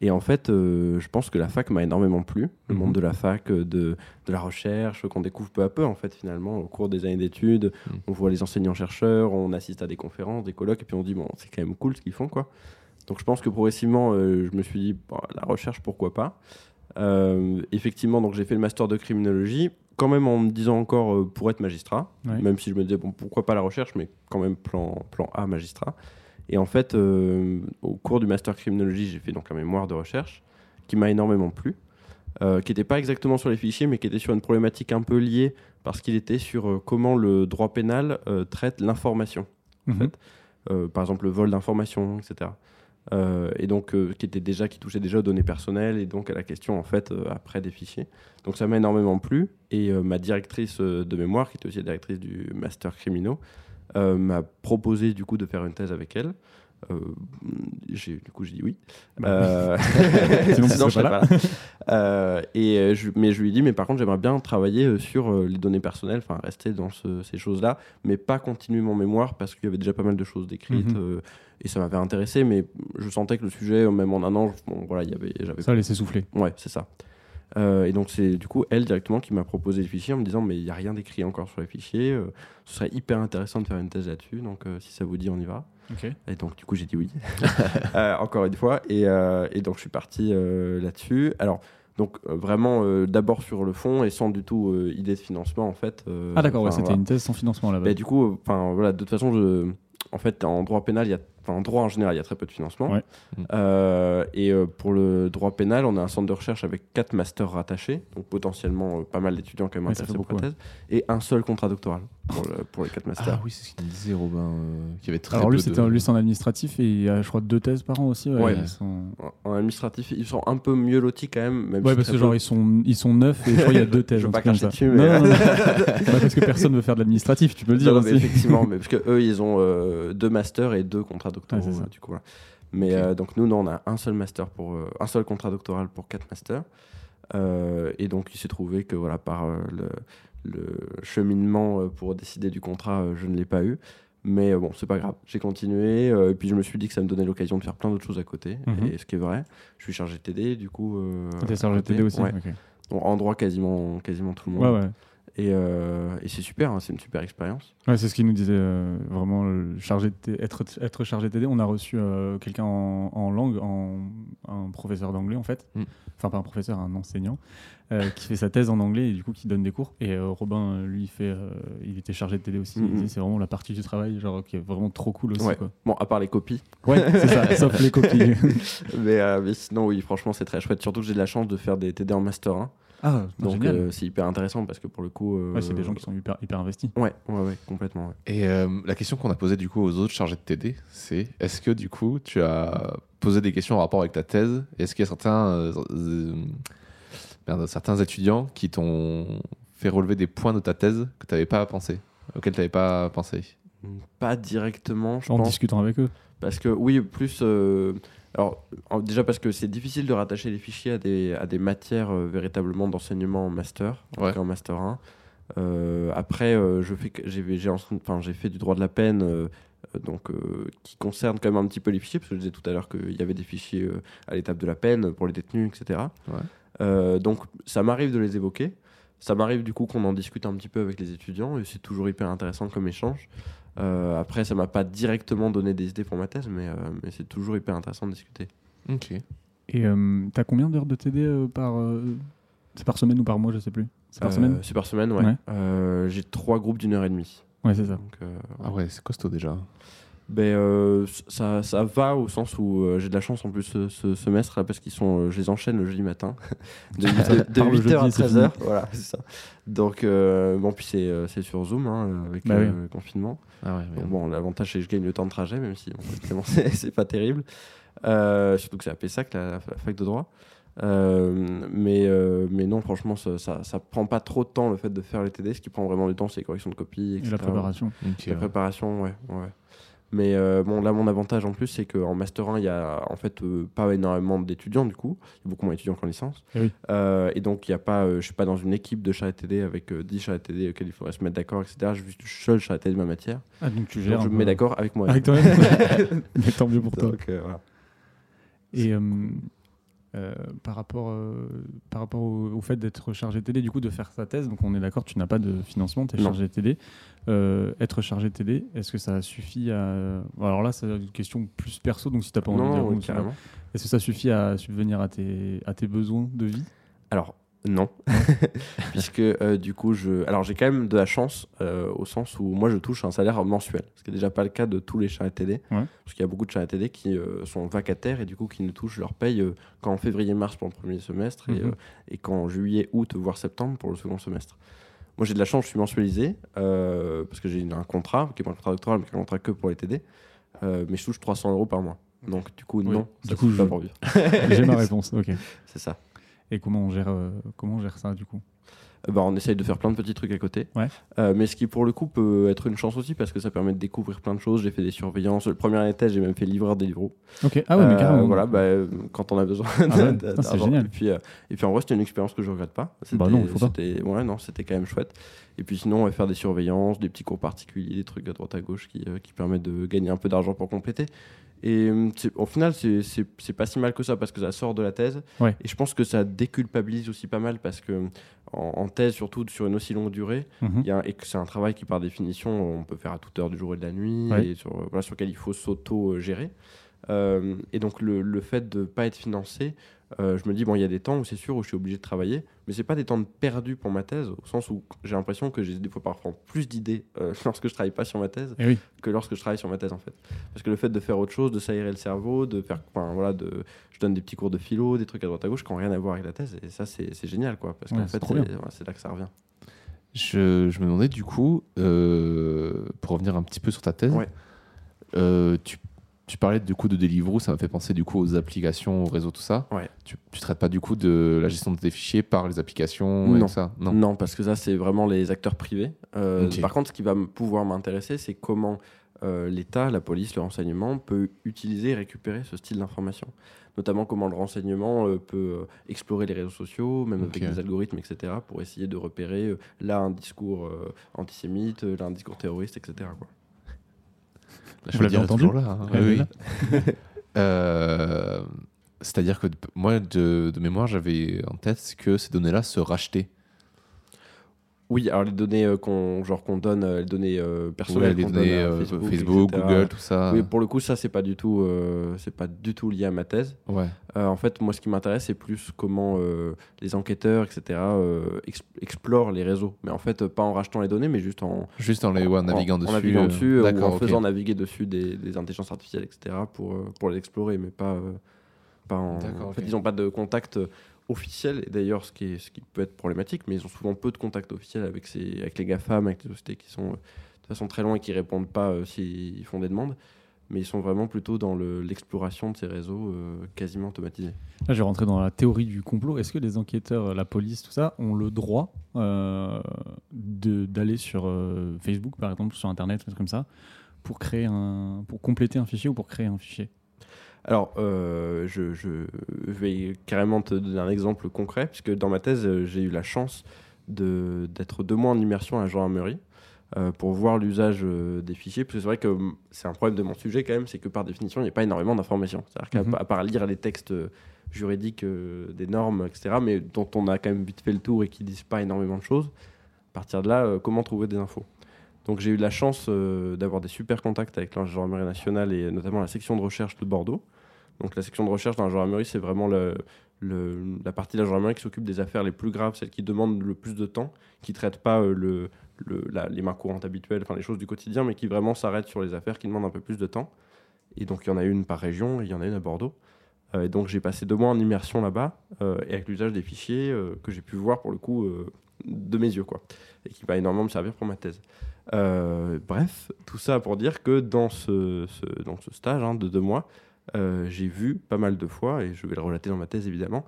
C: Et en fait, je pense que la fac m'a énormément plu, le
B: Mhm.
C: monde de la fac, de, de la recherche, qu'on découvre peu à peu, en fait, finalement, au cours des années d'études.
A: Mhm.
C: On voit les enseignants-chercheurs, on assiste à des conférences, des colloques, et puis on se dit, bon, c'est quand même cool ce qu'ils font, quoi. Donc je pense que progressivement, euh, je me suis dit, bon, la recherche, pourquoi pas Euh, effectivement, donc j'ai fait le master de criminologie, quand même en me disant encore euh, pour être magistrat,
B: Ouais.
C: même si je me disais bon pourquoi pas la recherche, mais quand même plan plan A magistrat. Et en fait, au cours du master criminologie, j'ai fait donc un mémoire de recherche qui m'a énormément plu, qui n'était pas exactement sur les fichiers, mais qui était sur une problématique un peu liée parce qu'il était sur comment le droit pénal traite l'information
B: Mhm.
C: fait. Par exemple le vol d'informations, etc. Euh, et donc euh, qui touchait déjà aux données personnelles et donc à la question en fait euh, après des fichiers. Donc ça m'a énormément plu et ma directrice de mémoire qui était aussi la directrice du master criminaux m'a proposé du coup de faire une thèse avec elle. Euh, j'ai du coup j'ai dit oui.
B: Bah,
C: Euh,
B: Sinon,
C: je
B: pas
C: là. Euh, et je, mais je lui ai dit mais par contre j'aimerais bien travailler sur les données personnelles, enfin rester dans ce- ces choses-là, mais pas continuer mon mémoire parce qu'il y avait déjà pas mal de choses décrites
B: Mhm.
C: et ça m'avait intéressé, mais je sentais que le sujet, même en un an, bon, voilà, il y avait, j'avais
B: Ça, laisser souffler.
C: Ouais, c'est ça. Euh, et donc c'est du coup elle directement qui m'a proposé le fichier en me disant mais il n'y a rien d'écrit encore sur les fichiers, euh, ce serait hyper intéressant de faire une thèse là-dessus, donc euh, si ça vous dit on y va. Et donc du coup j'ai dit oui, Euh, encore une fois, et, euh, et donc je suis parti euh, là-dessus. Alors donc euh, vraiment euh, d'abord sur le fond et sans du tout euh, idée de financement en fait.
B: Ah d'accord, ouais, c'était
C: voilà.
B: une thèse sans financement là-bas.
C: Bah, du coup, enfin voilà, de toute façon, je, en fait, en droit pénal, il y a, enfin, en droit en général, il y a très peu de financement.
B: Ouais.
C: Euh, et euh, pour le droit pénal, on a un centre de recherche avec quatre masters rattachés, donc potentiellement euh, pas mal d'étudiants quand même
B: Ouais,
C: intéressés pour la thèse, et un seul contrat doctoral pour, le- pour les quatre masters.
A: Ah oui, c'est ce qu'il disait Robin, euh, qui avait très
B: Alors
A: peu
B: lui, c'était
A: de...
B: lui, c'est en administratif et il y a, je crois, deux thèses par an aussi. Ouais,
C: Ouais.
B: ils sont-
C: En- administratif, ils sont un peu mieux lotis quand même. Même
B: Ouais,
C: si
B: parce que genre
C: peu.
B: ils sont ils sont neufs et je crois qu'il y a deux thèses.
C: Je veux pas cracher
B: ça.
C: dessus,
B: Non,
C: mais-
B: non, non. Bah, parce que personne veut faire de l'administratif, tu peux le dire
C: Non, mais
B: aussi.
C: effectivement, mais parce que eux, ils ont euh, deux masters et deux contrats doctoraux.
B: Ouais, c'est ça.
C: euh, du coup, voilà. Mais euh, donc nous, non, on a un seul master pour euh, un seul contrat doctoral pour quatre masters. Euh, et donc il s'est trouvé que voilà par euh, le, le cheminement euh, pour décider du contrat, euh, je ne l'ai pas eu. Mais euh, bon, c'est pas grave. J'ai continué. euh, et puis je me suis dit que ça me donnait l'occasion de faire plein d'autres choses à côté.
B: Mhm.
C: Et ce qui est vrai, je suis chargé de TD, du coup. Euh,
B: T'es chargé de. TD aussi.
C: Ouais.
B: ok.
C: Bon, en droit, quasiment, quasiment tout le monde.
B: Ouais, ouais.
C: Et, euh, et c'est super, hein, c'est une super expérience.
B: Ouais, c'est ce qu'il nous disait euh, vraiment chargé de être être chargé de TD. On a reçu quelqu'un en, en langue, en, un professeur d'anglais en fait,
A: Mm.
B: Enfin pas un professeur, un enseignant euh, qui fait sa thèse en anglais et du coup qui donne des cours. Et euh, Robin, euh, lui, il fait, euh, il était chargé de TD aussi. Il
C: Mm,
B: disait
C: mm.
B: c'est vraiment la partie du travail, genre qui est vraiment trop cool aussi.
C: Ouais.
B: Quoi.
C: Bon, à part les copies.
B: Ouais, c'est ça, sauf les copies.
C: mais, mais sinon, oui, franchement, c'est très chouette. Surtout que j'ai de la chance de faire des TD en Master 1.
B: Ah,
C: Donc, euh, c'est hyper intéressant parce que pour le coup. euh,
B: Ouais, c'est des gens qui sont hyper, hyper investis.
C: Ouais, ouais, ouais, complètement. ouais.
A: Et euh, la question qu'on a posée du coup aux autres chargés de TD, c'est est-ce que du coup tu as posé des questions en rapport avec ta thèse? Est-ce qu'il y a certains, euh, euh, merde, certains étudiants qui t'ont fait relever des points de ta thèse que tu n'avais pas pensé, auxquels tu n'avais pas pensé?
C: Pas directement, je
B: En
C: pense.
B: discutant avec eux.
C: Parce que, oui, plus. Alors, déjà parce que c'est difficile de rattacher les fichiers à des, à des matières euh, véritablement d'enseignement en master, en
A: Ouais.
C: tout cas en master 1. Euh, après, euh, j'ai, fait du droit de la peine, euh, donc, euh, qui concerne quand même un petit peu les fichiers, parce que je disais tout à l'heure qu'il y avait des fichiers euh, à l'étape de la peine pour les détenus, etc.
A: Ouais.
C: Euh, donc, ça m'arrive de les évoquer. Ça m'arrive du coup qu'on en discute un petit peu avec les étudiants, et c'est toujours hyper intéressant comme échange. Euh, après, ça m'a pas directement donné des idées pour ma thèse, mais, euh, mais c'est toujours hyper intéressant de discuter.
A: Ok.
B: Et euh, t'as combien d'heures de TD euh, par. euh, C'est par semaine ou par mois, je sais plus. C'est par
C: Euh,
B: semaine
C: C'est par semaine, ouais.
B: Ouais.
C: Euh, J'ai trois groupes d'une heure et demie.
B: Ouais, c'est ça.
C: Donc, euh,
A: Ah ouais, c'est costaud déjà.
C: Ben, euh, ça, ça va au sens où euh, j'ai de la chance en plus ce, ce semestre là, parce qu'ils sont, euh, je les enchaîne le jeudi matin de, de,
B: Par le
C: 8h à
B: jeudi, c'est
C: 13h. Voilà, c'est ça. Donc, euh, bon, puis c'est c'est sur Zoom hein, avec
B: Bah oui.
C: le confinement.
A: Ah ouais, mais-
C: Donc, bon, l'avantage c'est que je gagne le temps de trajet, même si bon, évidemment, c'est c'est pas terrible. Euh, surtout que c'est à Pessac, la, la fac de droit. Euh, mais, euh, mais non, franchement, ça, ça, ça prend pas trop de temps le fait de faire les TD. Ce qui prend vraiment du temps, c'est les corrections de copies,
B: Et
C: etc.
B: la préparation.
C: La préparation, ouais. ouais. Mais euh, bon, là, mon avantage en plus, c'est qu'en Master 1, il y a en fait euh, pas énormément d'étudiants, du coup. Il y a beaucoup moins d'étudiants qu'en licence.
B: Eh oui.
C: Euh, et donc, il y a pas, je suis pas dans une équipe de TD avec euh, 10 charrés TD auxquels il faudrait se mettre d'accord, etc. Je suis seul TD de ma matière.
B: Ah, donc tu
C: Donc,
B: gères.
C: je me mets d'accord avec moi.
B: Avec toi-même Mais tant mieux pour toi.
C: Donc, voilà.
B: Et euh, par rapport, euh, par rapport au, au fait d'être chargé de TD, du coup, de faire sa thèse, donc on est d'accord, tu n'as pas de financement, tu es
C: Non.
B: chargé de TD. Euh, être chargé de TD, est-ce que ça suffit à. Alors là, c'est une question plus perso, donc si tu n'as pas envie de
C: Non,
B: dire,
C: oui.
B: Est-ce que ça suffit à subvenir à tes, à tes besoins de vie?
C: Alors, non. Puisque euh, du coup, je... alors j'ai quand même de la chance euh, au sens où moi je touche un salaire mensuel. Ce qui n'est déjà pas le cas de tous les chats TD.
B: Ouais.
C: Parce qu'il y a beaucoup de chats TD qui euh, sont vacataires et du coup qui ne touchent leur paye qu'en février-mars pour le premier semestre et,
B: Mhm.
C: et qu'en juillet, août, voire septembre pour le second semestre. Moi j'ai de la chance, je suis mensualisé parce que j'ai un contrat qui est pas un contrat doctoral mais qui est un contrat que pour les TD. Mais je touche 300 euros par mois. Donc du coup,
B: Oui.
C: non,
B: Du coup,
C: suffit pas
B: je-
C: pour vivre.
B: J'ai ma réponse, ok.
C: C'est ça.
B: Et comment on gère, euh, comment on gère ça du coup?
C: Euh, bah, on essaye de faire plein de petits trucs à côté.
B: Ouais.
C: Euh, mais ce qui, pour le coup, peut être une chance aussi parce que ça permet de découvrir plein de choses. J'ai fait des surveillances. Le premier thèse, j'ai même fait livreur des livreaux.
B: Ok, ah ouais, mais carrément.
C: Voilà, bah, quand on a besoin
B: Ah ouais, putain, c'est génial.
C: Et puis, euh, et puis en vrai, c'était une expérience que je regrette pas.
B: Bah
C: C'était-
B: non, il faut pas.
C: c'était- Ouais, non, c'était quand même chouette. Et puis sinon, ouais, faire des surveillances, des petits cours particuliers, des trucs à droite à gauche qui, qui permettent de gagner un peu d'argent pour compléter. Et euh, au final, c'est- pas si mal que ça parce que ça sort de la thèse.
B: Ouais.
C: Et je pense que ça déculpabilise aussi pas mal parce que en, en thèse, surtout sur une aussi longue durée,
B: Mhm.
C: il y a- et que c'est un travail qui, par définition, on peut faire à toute heure du jour et de la nuit,
B: Ouais.
C: et sur, voilà, sur lequel il faut s'auto-gérer. Euh, et donc, le, le fait de ne pas être financé, euh, je me dis, bon, il y a des temps où c'est sûr où je suis obligé de travailler, mais c'est pas des temps de perdu pour ma thèse, au sens où j'ai l'impression que j'ai des fois parfois plus d'idées euh, lorsque je travaille pas sur ma thèse
B: Eh oui.
C: que lorsque je travaille sur ma thèse, en fait. Parce que le fait de faire autre chose, de s'aérer le cerveau, de faire. Enfin, voilà, de, je donne des petits cours de philo, des trucs à droite à gauche qui n'ont rien à voir avec la thèse, et ça, c'est c'est génial, quoi. Parce
B: Ouais,
C: qu'en fait, c'est là que ça revient.
A: Je, je me demandais du coup, euh, pour revenir un petit peu sur ta thèse,
C: Ouais.
A: euh, tu, tu parlais du coup de Deliveroo, ça m'a fait penser du coup aux applications, au réseau, tout ça.
C: Ouais.
A: Tu, tu traites pas du coup de la gestion de tes fichiers par les applications et
C: Non.
A: tout ça?
C: Non. parce que ça, c'est vraiment les acteurs privés. Euh. Par contre, ce qui va pouvoir m'intéresser, c'est comment euh, l'État, la police, le renseignement peut utiliser et récupérer ce style d'information. Notamment comment le renseignement euh, peut explorer les réseaux sociaux, même avec des algorithmes, etc., pour essayer de repérer là un discours antisémite, là un discours terroriste, etc. quoi.
A: Je
B: Vous l'avez entendu
A: là. hein. Oui, oui. Euh, C'est-à-dire que moi, de, de mémoire, j'avais en tête que ces données-là se rachetaient.
C: Oui, alors les données euh, qu'on genre qu'on donne, euh, les données euh, personnelles,
A: Ouais, les données
C: donne
A: euh,
C: Facebook.
A: Google, tout ça.
C: Oui, pour le coup, ça c'est pas du tout, c'est pas du tout lié à ma thèse.
A: Ouais.
C: En fait, moi, ce qui m'intéresse, c'est plus comment les enquêteurs, etc., ex- explorent les réseaux. Mais en fait, pas en rachetant les données, mais juste en,
A: Juste en, les, ouais, en naviguant dessus.
C: en naviguant dessus, ou en faisant naviguer dessus des, des intelligences artificielles, etc., pour, pour les explorer, mais pas, pas en.
A: D'accord,
C: En fait, ils n'ont pas de contact euh, officiel, et d'ailleurs, ce, qui ce qui peut être problématique, mais ils ont souvent peu de contact officiel avec, ces, avec les GAFAM, avec les sociétés qui sont euh, de façon très loin et qui répondent pas euh, s'ils font des demandes. Mais ils sont vraiment plutôt dans le- l'exploration de ces réseaux euh, quasiment automatisés.
B: Là, je vais rentrer dans la théorie du complot. Est-ce que les enquêteurs, la police, tout ça, ont le droit euh, d'aller sur euh, Facebook, par exemple, sur Internet, comme ça, pour créer un, pour compléter un fichier ou pour créer un fichier?
C: Alors, euh, je, je vais carrément te donner un exemple concret, puisque dans ma thèse, euh, j'ai eu la chance de- d'être deux mois en immersion à la gendarmerie euh, pour voir l'usage euh, des fichiers, parce que c'est vrai que hum, c'est un problème de mon sujet quand même, c'est que par définition, il n'y a pas énormément d'informations. C'est-à-dire qu'à
B: Mhm.
C: part lire les textes juridiques euh, des normes, etc., mais dont on a quand même vite fait le tour et qui disent pas énormément de choses, à partir de là, comment trouver des infos? Donc j'ai eu la chance d'avoir des super contacts avec la gendarmerie nationale et notamment la section de recherche de Bordeaux. Donc la section de recherche la gendarmerie, c'est vraiment la partie de la gendarmerie qui s'occupe des affaires les plus graves, celles qui demandent le plus de temps, qui ne traitent pas euh, les mains courantes habituelles, enfin les choses du quotidien, mais qui vraiment s'arrêtent sur les affaires qui demandent un peu plus de temps. Et donc il y en a une par région il y en a une à Bordeaux. Euh, et donc j'ai passé deux mois en immersion là-bas euh, et avec l'usage des fichiers que j'ai pu voir pour le coup de mes yeux, quoi, et qui va énormément me servir pour ma thèse. Bref, tout ça pour dire que dans ce, ce- dans ce stage hein, de deux mois, euh, j'ai vu pas mal de fois, et je vais le relater dans ma thèse évidemment,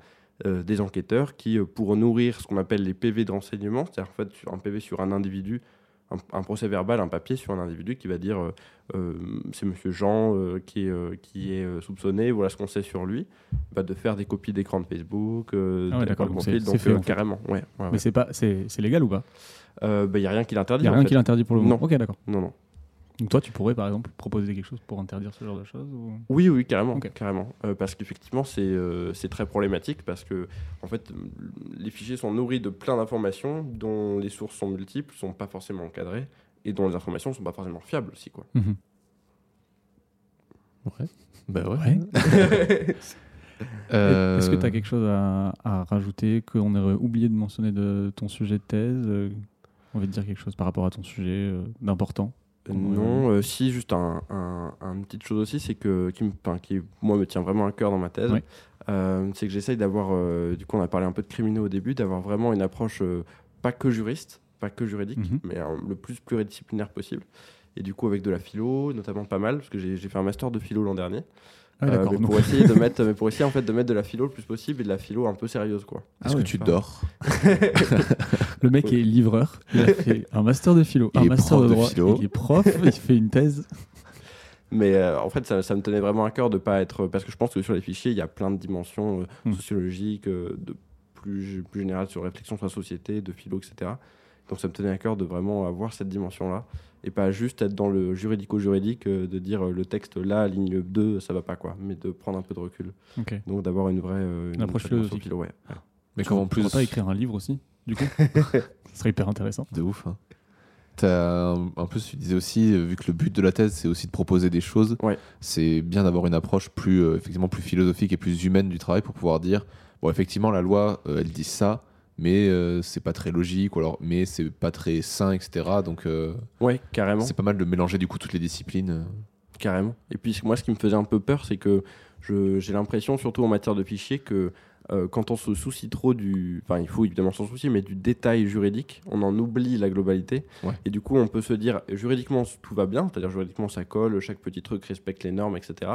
C: euh, des enquêteurs qui, euh, pour nourrir ce qu'on appelle les PV de renseignement, c'est-à-dire en fait sur un PV sur un individu, un, un procès verbal, un papier sur un individu qui va dire euh, c'est Monsieur Jean qui est, qui est soupçonné, voilà ce qu'on sait sur lui, bah, de faire des copies d'écran de Facebook,
B: Ah ouais, d'accord, donc c'est-
C: donc
B: c'est fait, en fait.
C: carrément, ouais, ouais,
B: Mais c'est pas, c'est c'est légal ou pas?
C: Euh, bah, y a rien qui
B: Il
C: l'interdit.
B: n'y a
C: en
B: rien
C: fait.
B: qui l'interdit pour le moment.
C: Non.
B: Ok, d'accord.
C: Non, non.
B: Donc toi, tu pourrais par exemple proposer quelque chose pour interdire ce genre de choses ou...
C: Oui, oui, carrément, carrément. Euh, parce qu'effectivement, c'est euh, c'est très problématique parce que en fait, m- les fichiers sont nourris de plein d'informations dont les sources sont multiples, sont pas forcément encadrées et dont les informations sont pas forcément fiables aussi, quoi.
B: Mhm.
A: Bah ouais.
B: Ouais.
A: Euh,
B: Est-ce que tu as quelque chose à, à rajouter qu'on aurait oublié de mentionner de ton sujet de thèse? Euh, On va te dire quelque chose par rapport à ton sujet euh, d'important?
C: Euh, Non, euh, si, juste un, un- un petite chose aussi, c'est que, qui, me, qui, moi, me tient vraiment à cœur dans ma thèse, euh, c'est que j'essaye d'avoir, euh, du coup, on a parlé un peu de criminaux au début, d'avoir vraiment une approche pas que juriste, pas que juridique,
B: Mhm.
C: mais le plus pluridisciplinaire possible. Et du coup, avec de la philo, notamment pas mal, parce que j'ai fait un master de philo l'an dernier.
B: Ah,
C: Euh, mais pour essayer de mettre, mais pour essayer en fait de mettre de la philo le plus possible et de la philo un peu sérieuse, quoi.
A: Est-ce
B: Ah
A: que
B: ouais,
A: tu dors
B: Le mec est livreur, il a fait un master de philo,
A: Il
B: un
A: est
B: master
A: prof
B: de
A: de
B: droit,
A: philo.
B: il est prof, il fait une thèse.
C: Mais euh, en fait, ça, ça me tenait vraiment à cœur de pas être. Parce que je pense que sur les fichiers, il y a plein de dimensions euh,
B: Hmm.
C: sociologiques, euh, de plus, plus générales sur réflexion sur la société, de philo, etc. Donc ça me tenait à cœur de vraiment avoir cette dimension-là. Et pas juste être dans le juridico-juridique, euh, de dire euh, le texte là, ligne 2, ça va pas quoi. Mais de prendre un peu de recul. Donc d'avoir une vraie. euh,
B: Une approche philosophique.
C: philo, ouais. Ouais.
A: Mais
B: Tu
A: comme en plus.
B: pas écrire un livre aussi, du coup Ce serait hyper intéressant.
A: De ouf. Hein. Un peu, tu disais aussi, vu que le but de la thèse, c'est aussi de proposer des choses,
C: Ouais.
A: c'est bien d'avoir une approche plus, euh, effectivement, plus philosophique et plus humaine du travail pour pouvoir dire, bon, effectivement, la loi, euh, elle dit ça, mais euh, c'est pas très logique, ou alors, mais c'est pas très sain, etc. Donc, euh,
C: Ouais, carrément.
A: c'est pas mal de mélanger du coup toutes les disciplines.
C: Carrément. Et puis moi, ce qui me faisait un peu peur, c'est que j'ai l'impression, surtout en matière de fichiers, que euh, quand on se soucie trop du... Enfin, il faut évidemment s'en soucier, mais du détail juridique, on en oublie la globalité.
A: Ouais.
C: Et du coup, on peut se dire, juridiquement, tout va bien, c'est-à-dire juridiquement, ça colle, chaque petit truc respecte les normes, etc.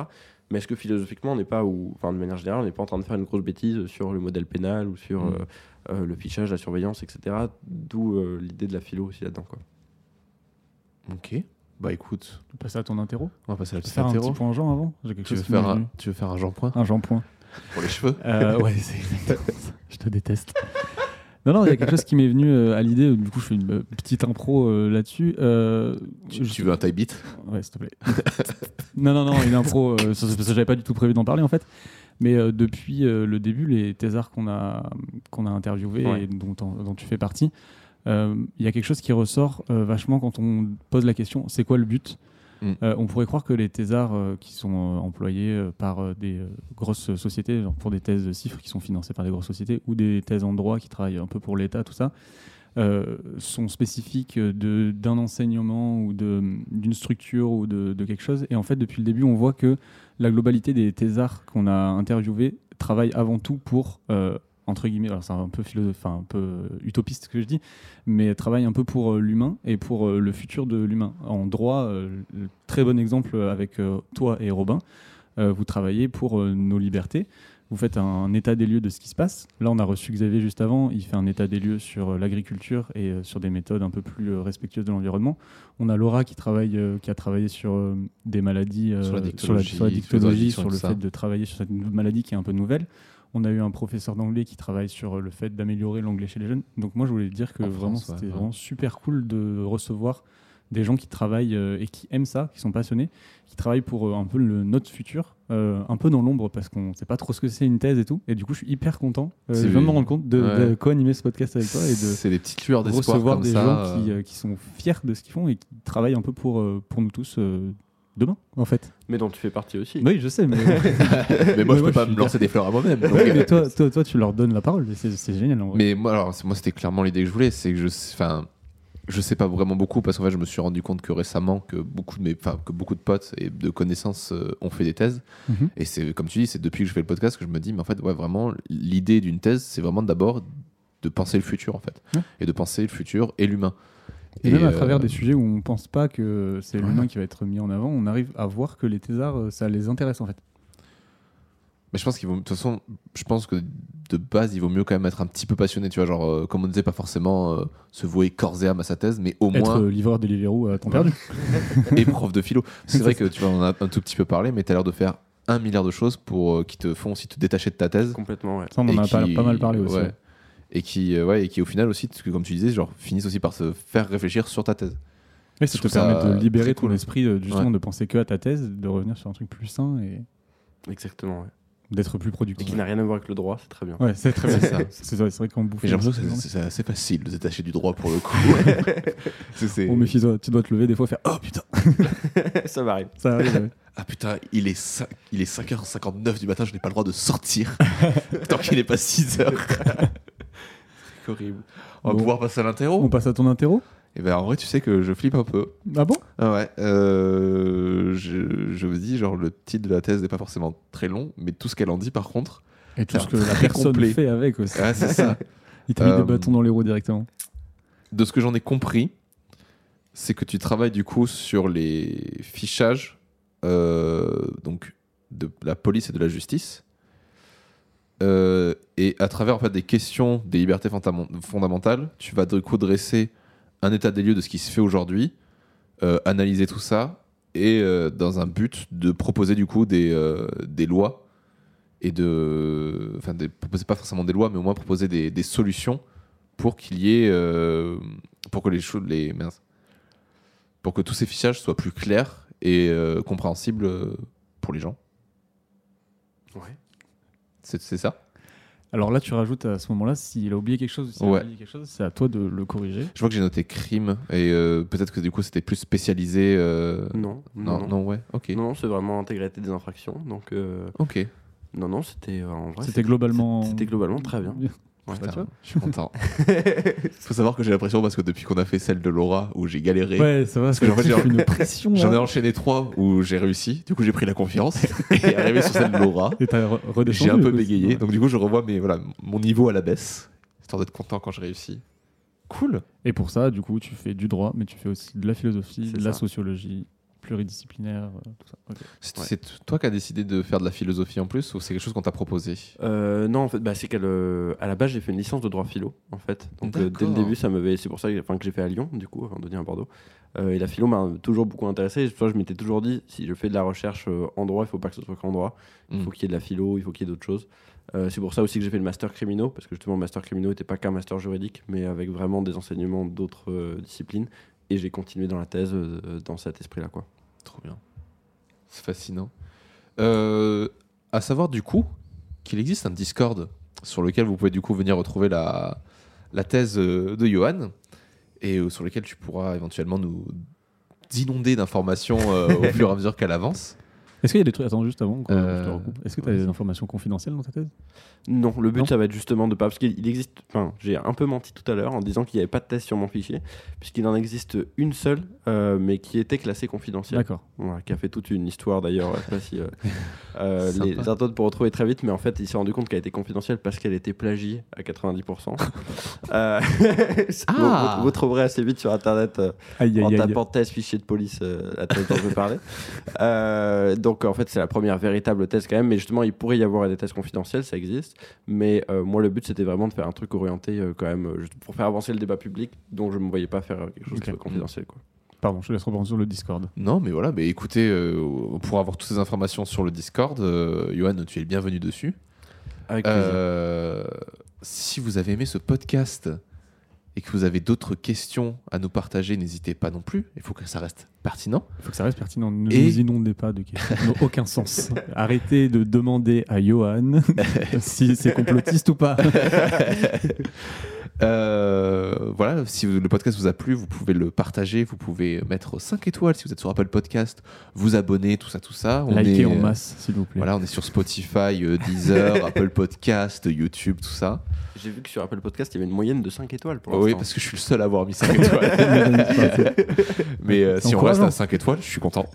C: Mais est-ce que philosophiquement, on n'est pas, ou enfin de manière générale, on n'est pas en train de faire une grosse bêtise sur le modèle pénal ou sur
A: Mm.
C: euh, euh, le fichage, la surveillance, etc. D'où euh, l'idée de la philo aussi là-dedans. Quoi.
A: Ok. Bah écoute,
B: Tu peux passer à ton interro
A: on va passer à petite
B: faire un
A: interro.
B: petit point Jean avant J'ai quelque
A: Tu veux,
B: chose m'est
A: faire un, tu veux faire un Jean Point
B: Un Jean point.
A: pour les cheveux
B: Euh, ouais, c'est. Je te déteste. Non, non, il y a quelque chose qui m'est venu euh, à l'idée. Du coup, je fais une euh, petite impro euh, là-dessus.
A: Tu,
B: je-
A: tu veux un tie beat?
B: Ouais, s'il te plaît. non, non, non, une impro, ça, parce que j'avais pas du tout prévu d'en parler en fait. Mais depuis le début, les thésards qu'on a, qu'on a interviewés
C: Ouais.
B: et dont, dont tu fais partie, il y a quelque chose qui ressort vachement quand on pose la question c'est quoi le but?
A: Mm.
B: Euh, On pourrait croire que les thésards euh, qui sont euh, employés par des grosses sociétés, pour des thèses de chiffres qui sont financées par des grosses sociétés, ou des thèses en droit qui travaillent un peu pour l'État, tout ça, sont spécifiques d'un enseignement ou d'une structure ou de, de quelque chose. Et en fait, depuis le début, on voit que la globalité des thésards qu'on a interviewés travaillent avant tout pour, entre guillemets, alors c'est un peu, philosophe, enfin, un peu euh, utopiste ce que je dis, mais travaillent un peu pour euh, l'humain et pour euh, le futur de l'humain. En droit, très bon exemple avec toi et Robin, vous travaillez pour nos libertés. Vous faites un, état des lieux de ce qui se passe. Là, on a reçu Xavier juste avant. Il fait un état des lieux sur l'agriculture et sur des méthodes un peu plus respectueuses de l'environnement. On a Laura qui, travaille, qui a travaillé sur des maladies,
A: Sur la
B: la,
A: dictologie,
B: sur la
A: sur les
B: dictologie, sur le fait de travailler sur cette maladie qui est un peu nouvelle. On a eu un professeur d'anglais qui travaille sur euh, le fait d'améliorer l'anglais chez les jeunes. Donc moi, je voulais dire que
A: En
B: vraiment,
A: ouais,
B: c'était
A: ouais.
B: vraiment super cool de recevoir des gens qui travaillent euh, et qui aiment ça, qui sont passionnés, qui travaillent pour euh, un peu le, notre futur, euh, un peu dans l'ombre parce qu'on ne sait pas trop ce que c'est une thèse et tout. Et du coup, je suis hyper content. Euh,
A: C'est-
B: je viens de me rendre compte de,
A: Ouais.
B: de co-animer ce podcast avec toi et de
A: C'est des petites lueurs d'espoir
B: recevoir
A: comme
B: des
A: ça.
B: gens qui,
A: euh,
B: qui sont fiers de ce qu'ils font et qui travaillent un peu pour, pour nous tous demain, en fait.
C: Mais dont tu fais partie aussi.
B: Oui, je sais, mais,
A: mais moi, je
B: moi,
A: peux pas
B: je
A: me lancer des fleurs à moi-même. donc,
B: Oui,
A: euh,
B: mais toi, toi, toi, tu leur donnes la parole. C'est génial. En vrai.
A: Mais moi, alors, moi, c'était clairement l'idée que je voulais. C'est que je, enfin, je sais pas vraiment beaucoup parce qu'en fait, je me suis rendu compte que récemment, que beaucoup de mes, enfin, que beaucoup de potes et de connaissances euh, ont fait des thèses.
B: Mhm.
A: Et c'est comme tu dis, c'est depuis que je fais le podcast que je me dis, mais en fait, ouais, vraiment, l'idée d'une thèse, c'est vraiment d'abord de penser le futur, en fait,
B: Ouais.
A: et de penser le futur et l'humain.
B: Et, même à
A: euh,
B: travers des sujets où on pense pas que c'est
A: Ouais.
B: l'humain qui va être mis en avant, on arrive à voir que les thésards, euh, ça les intéresse en fait.
A: Mais je pense qu'il vaut, de toute façon, je pense que de base, il vaut mieux quand même être un petit peu passionné, tu vois, genre, euh, comme on disait, pas forcément euh, se vouer corps et âme à sa thèse, mais au
B: Être
A: moins
B: euh, livreur de Deliveroo à temps perdu.
A: et prof de philo. C'est vrai que tu vois, on en a un tout petit peu parlé, mais tu as l'air de faire un milliard de choses pour euh, qui te font aussi te détacher de ta thèse.
C: Complètement, ouais.
B: Ça, on en a pas,
A: qui-
B: pas mal parlé aussi.
A: ouais.
B: ouais.
A: Et qui, euh, ouais, et qui au final aussi, parce que comme tu disais, genre finissent aussi par se faire réfléchir sur ta thèse.
B: Et ça te
A: ça
B: permet de libérer
A: très
B: ton
A: cool.
B: esprit, euh, justement,
A: Ouais.
B: de penser que à ta thèse, de revenir sur un truc plus sain et
C: Exactement, ouais.
B: d'être plus
C: Et
B: productif.
C: qui n'a rien à voir avec le droit, c'est très bien.
B: Ouais, c'est très bien.
A: C'est ça.
B: C'est vrai, qu'en bouffe.
A: J'ai l'impression que c'est- assez facile de se détacher du droit pour le coup. C'est- c'est-
B: Oh, méfie-toi, tu dois te lever des fois et faire Oh putain,
C: ça m'arrive.
B: ça arrive. ouais.
A: Ah putain, il est, 5, il est 5h59 du matin, je n'ai pas le droit de sortir tant qu'il n'est pas 6h. Horrible. On va
B: Bon.
A: pouvoir passer à l'interro.
B: On passe à ton interro
A: Et ben en vrai, tu sais que je flippe un peu.
B: Ah bon?
A: Ah ouais. euh, je, je vous dis, genre, le titre de la thèse n'est pas forcément très long, mais tout ce qu'elle en dit, par contre,
B: Et tout ce que la
A: très
B: personne
A: complet.
B: fait avec aussi.
A: ouais, c'est ça.
B: Il t'a mis
A: Euh,
B: des bâtons dans les roues directement.
A: De ce que j'en ai compris, c'est que tu travailles du coup sur les fichages euh, donc de la police et de la justice. Euh, et à travers en fait des questions des libertés fondam- fondamentales, tu vas du coup dresser un état des lieux de ce qui se fait aujourd'hui, euh, analyser tout ça et euh, dans un but de proposer du coup des, des lois et de enfin des, proposer pas forcément des lois mais au moins proposer des, des solutions pour qu'il y ait pour que les choses les pour que tous ces fichages soient plus clairs et compréhensibles pour les gens.
C: Ouais.
A: C'est ça
B: Alors là, tu rajoutes à ce moment-là, s'il a oublié quelque chose, ou s'il
A: Ouais.
B: a oublié quelque chose, c'est à toi de le corriger.
A: Je vois que j'ai noté crime et euh, peut-être que du coup c'était plus spécialisé. euh,
C: Non,
A: non,
C: non,
A: non, ouais, ok.
C: Non, c'est vraiment intégrité des infractions. Donc, euh,
A: Ok.
C: non, non, c'était euh, en vrai.
B: C'était globalement.
C: C'était globalement très bien. Ouais.
B: Bah.
A: Je suis content. Faut savoir que j'ai l'impression parce que depuis qu'on a fait celle de Laura où j'ai galéré,
B: Ouais, ça va, parce
A: que
B: que
A: en fait,
B: j'ai
A: j'ai-
B: une pression.
A: j'en ai
B: là.
A: enchaîné trois où j'ai réussi. Du coup j'ai pris la confiance et arrivé sur celle de Laura.
B: Et.
A: J'ai un peu bégayé,
B: ouais.
A: donc du coup je revois mes, voilà, mon niveau à la baisse, histoire d'être content quand je réussis. Cool.
B: Et pour ça, du coup, tu fais du droit, mais tu fais aussi de la philosophie, de la sociologie, pluridisciplinaire, euh, tout ça. Ok.
A: C'est
C: Ouais.
A: c'est toi qui as décidé de faire de la philosophie en plus ou c'est quelque chose qu'on t'a proposé?
C: Euh, non, en fait, bah, c'est qu'à la base, j'ai fait une licence de droit philo, en fait. Donc, euh, dès le début, ça m'avait. C'est pour ça que, enfin, que j'ai fait à Lyon, du coup, avant de venir à Bordeaux. Euh, et la philo m'a toujours beaucoup intéressé. Pour ça je m'étais toujours dit, si je fais de la recherche euh, en droit, il faut pas que ce soit qu'en droit. Il
A: Mm.
C: faut qu'il y ait de la philo, il faut qu'il y ait d'autres choses. Euh, c'est pour ça aussi que j'ai fait le master criminaux, parce que justement, le master criminaux n'était pas qu'un master juridique, mais avec vraiment des enseignements d'autres euh, disciplines. Et j'ai continué dans la thèse euh, dans cet esprit-là, quoi.
A: Trop bien. C'est fascinant. Euh, à savoir du coup qu'il existe un Discord sur lequel vous pouvez du coup venir retrouver la, la thèse euh, de Johan et euh, sur lequel tu pourras éventuellement nous inonder d'informations euh, au fur et à mesure qu'elle avance.
B: Est-ce qu'il y a des trucs. Attends, juste avant,
A: Euh,
B: je te recoupe. Est-ce que tu as des informations confidentielles dans ta thèse?
C: Non, le but
B: Non
C: ça va être justement de pas parce qu'il il existe. Enfin, j'ai un peu menti tout à l'heure en disant qu'il n'y avait pas de thèse sur mon fichier, puisqu'il en existe une seule, euh, mais qui était classée confidentielle.
B: D'accord.
C: Qui a fait toute une histoire d'ailleurs. Je sais pas si euh, euh, les, internautes pour retrouver très vite, mais en fait, il s'est rendu compte qu'elle était confidentielle parce qu'elle était plagiée à 90%. euh,
A: Ah
C: vous, vous trouverez assez vite sur internet
B: Aïe,
C: en
B: aïe, aïe.
C: tapant thèse fichier de police la thèse dont je veux parler. Euh, donc en fait c'est la première véritable thèse quand même, mais justement il pourrait y avoir des thèses confidentielles, ça existe. Mais euh, moi le but c'était vraiment de faire un truc orienté euh, quand même euh, juste pour faire avancer le débat public, donc je me voyais pas faire quelque chose
B: Ok.
C: qui soit confidentiel quoi.
B: Pardon, je te laisse reprendre sur le Discord.
A: Non, mais voilà, mais écoutez, euh, pour avoir toutes ces informations sur le Discord, euh, Johan, tu es le bienvenu dessus.
C: Avec plaisir.
A: Euh, si vous avez aimé ce podcast et que vous avez d'autres questions à nous partager, n'hésitez pas non plus. Il faut que ça reste pertinent.
B: Il faut que ça reste pertinent. Ne
A: Et-
B: nous inondez pas de questions n'ont aucun sens. Arrêtez de demander à Johan si c'est complotiste ou pas.
A: Euh, voilà, si le podcast vous a plu, vous pouvez le partager, vous pouvez mettre 5 étoiles si vous êtes sur Apple Podcast, vous abonner, tout ça, tout ça. On
B: Likez
A: est,
B: en masse, s'il vous plaît.
A: Voilà, on est sur Spotify, euh, Deezer, Apple Podcast, YouTube, tout ça.
C: J'ai vu que sur Apple Podcast il y avait une moyenne de 5 étoiles pour
A: oui,
C: l'instant.
A: parce que je suis le seul à avoir mis 5 étoiles. Mais euh, si on reste à 5 étoiles, je suis content.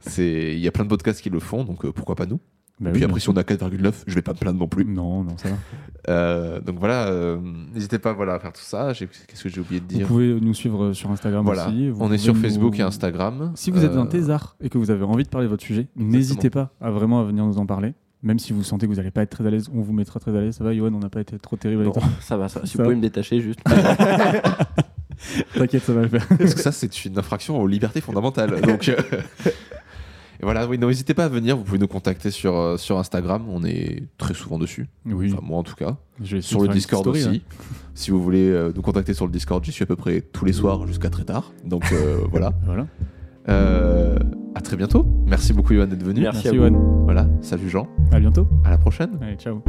A: C'est- Il y a plein de podcasts qui le font, donc euh, pourquoi pas nous?
B: Bah
A: Puis
B: oui,
A: après, si on a 4,9, je vais pas me plaindre non plus.
B: Non, non, ça va.
A: Euh, donc voilà, euh, n'hésitez pas voilà, à faire tout ça. Qu'est-ce que j'ai oublié de
B: Vous
A: dire
B: pouvez nous suivre sur Instagram
A: Voilà,
B: aussi. Vous
A: on est sur
B: nous-
A: Facebook et Instagram.
B: Si vous êtes
A: Euh,
B: un thésard et que vous avez envie de parler de votre sujet, n'hésitez pas à vraiment à venir nous en parler. Même si vous sentez que vous n'allez pas être très à l'aise, on vous mettra très à l'aise. Ça va, Johan, on n'a pas été trop terrible avec
C: Bon,
B: toi.
C: ça va, ça. Si
B: Ça
C: vous pouvez
B: va.
C: me détacher juste.
B: T'inquiète, ça va le faire.
A: Parce que ça, c'est une infraction aux libertés fondamentales. Donc, euh, et voilà, oui, n'hésitez pas à venir. Vous pouvez nous contacter sur, euh, sur Instagram. On est très souvent dessus.
B: Oui,
A: Enfin, moi en tout cas.
B: je vais
A: Sur le Discord
B: story,
A: aussi. Si vous voulez euh, nous contacter sur le Discord, j'y suis à peu près tous les soirs jusqu'à très tard. Donc euh, voilà.
B: là. Voilà.
A: Euh, à très bientôt. Merci beaucoup, Johan, d'être venu.
C: Merci
B: Merci,
C: à vous.
B: Johan.
A: Voilà. Salut, Jean.
B: À bientôt.
A: À la prochaine.
B: Allez, ciao.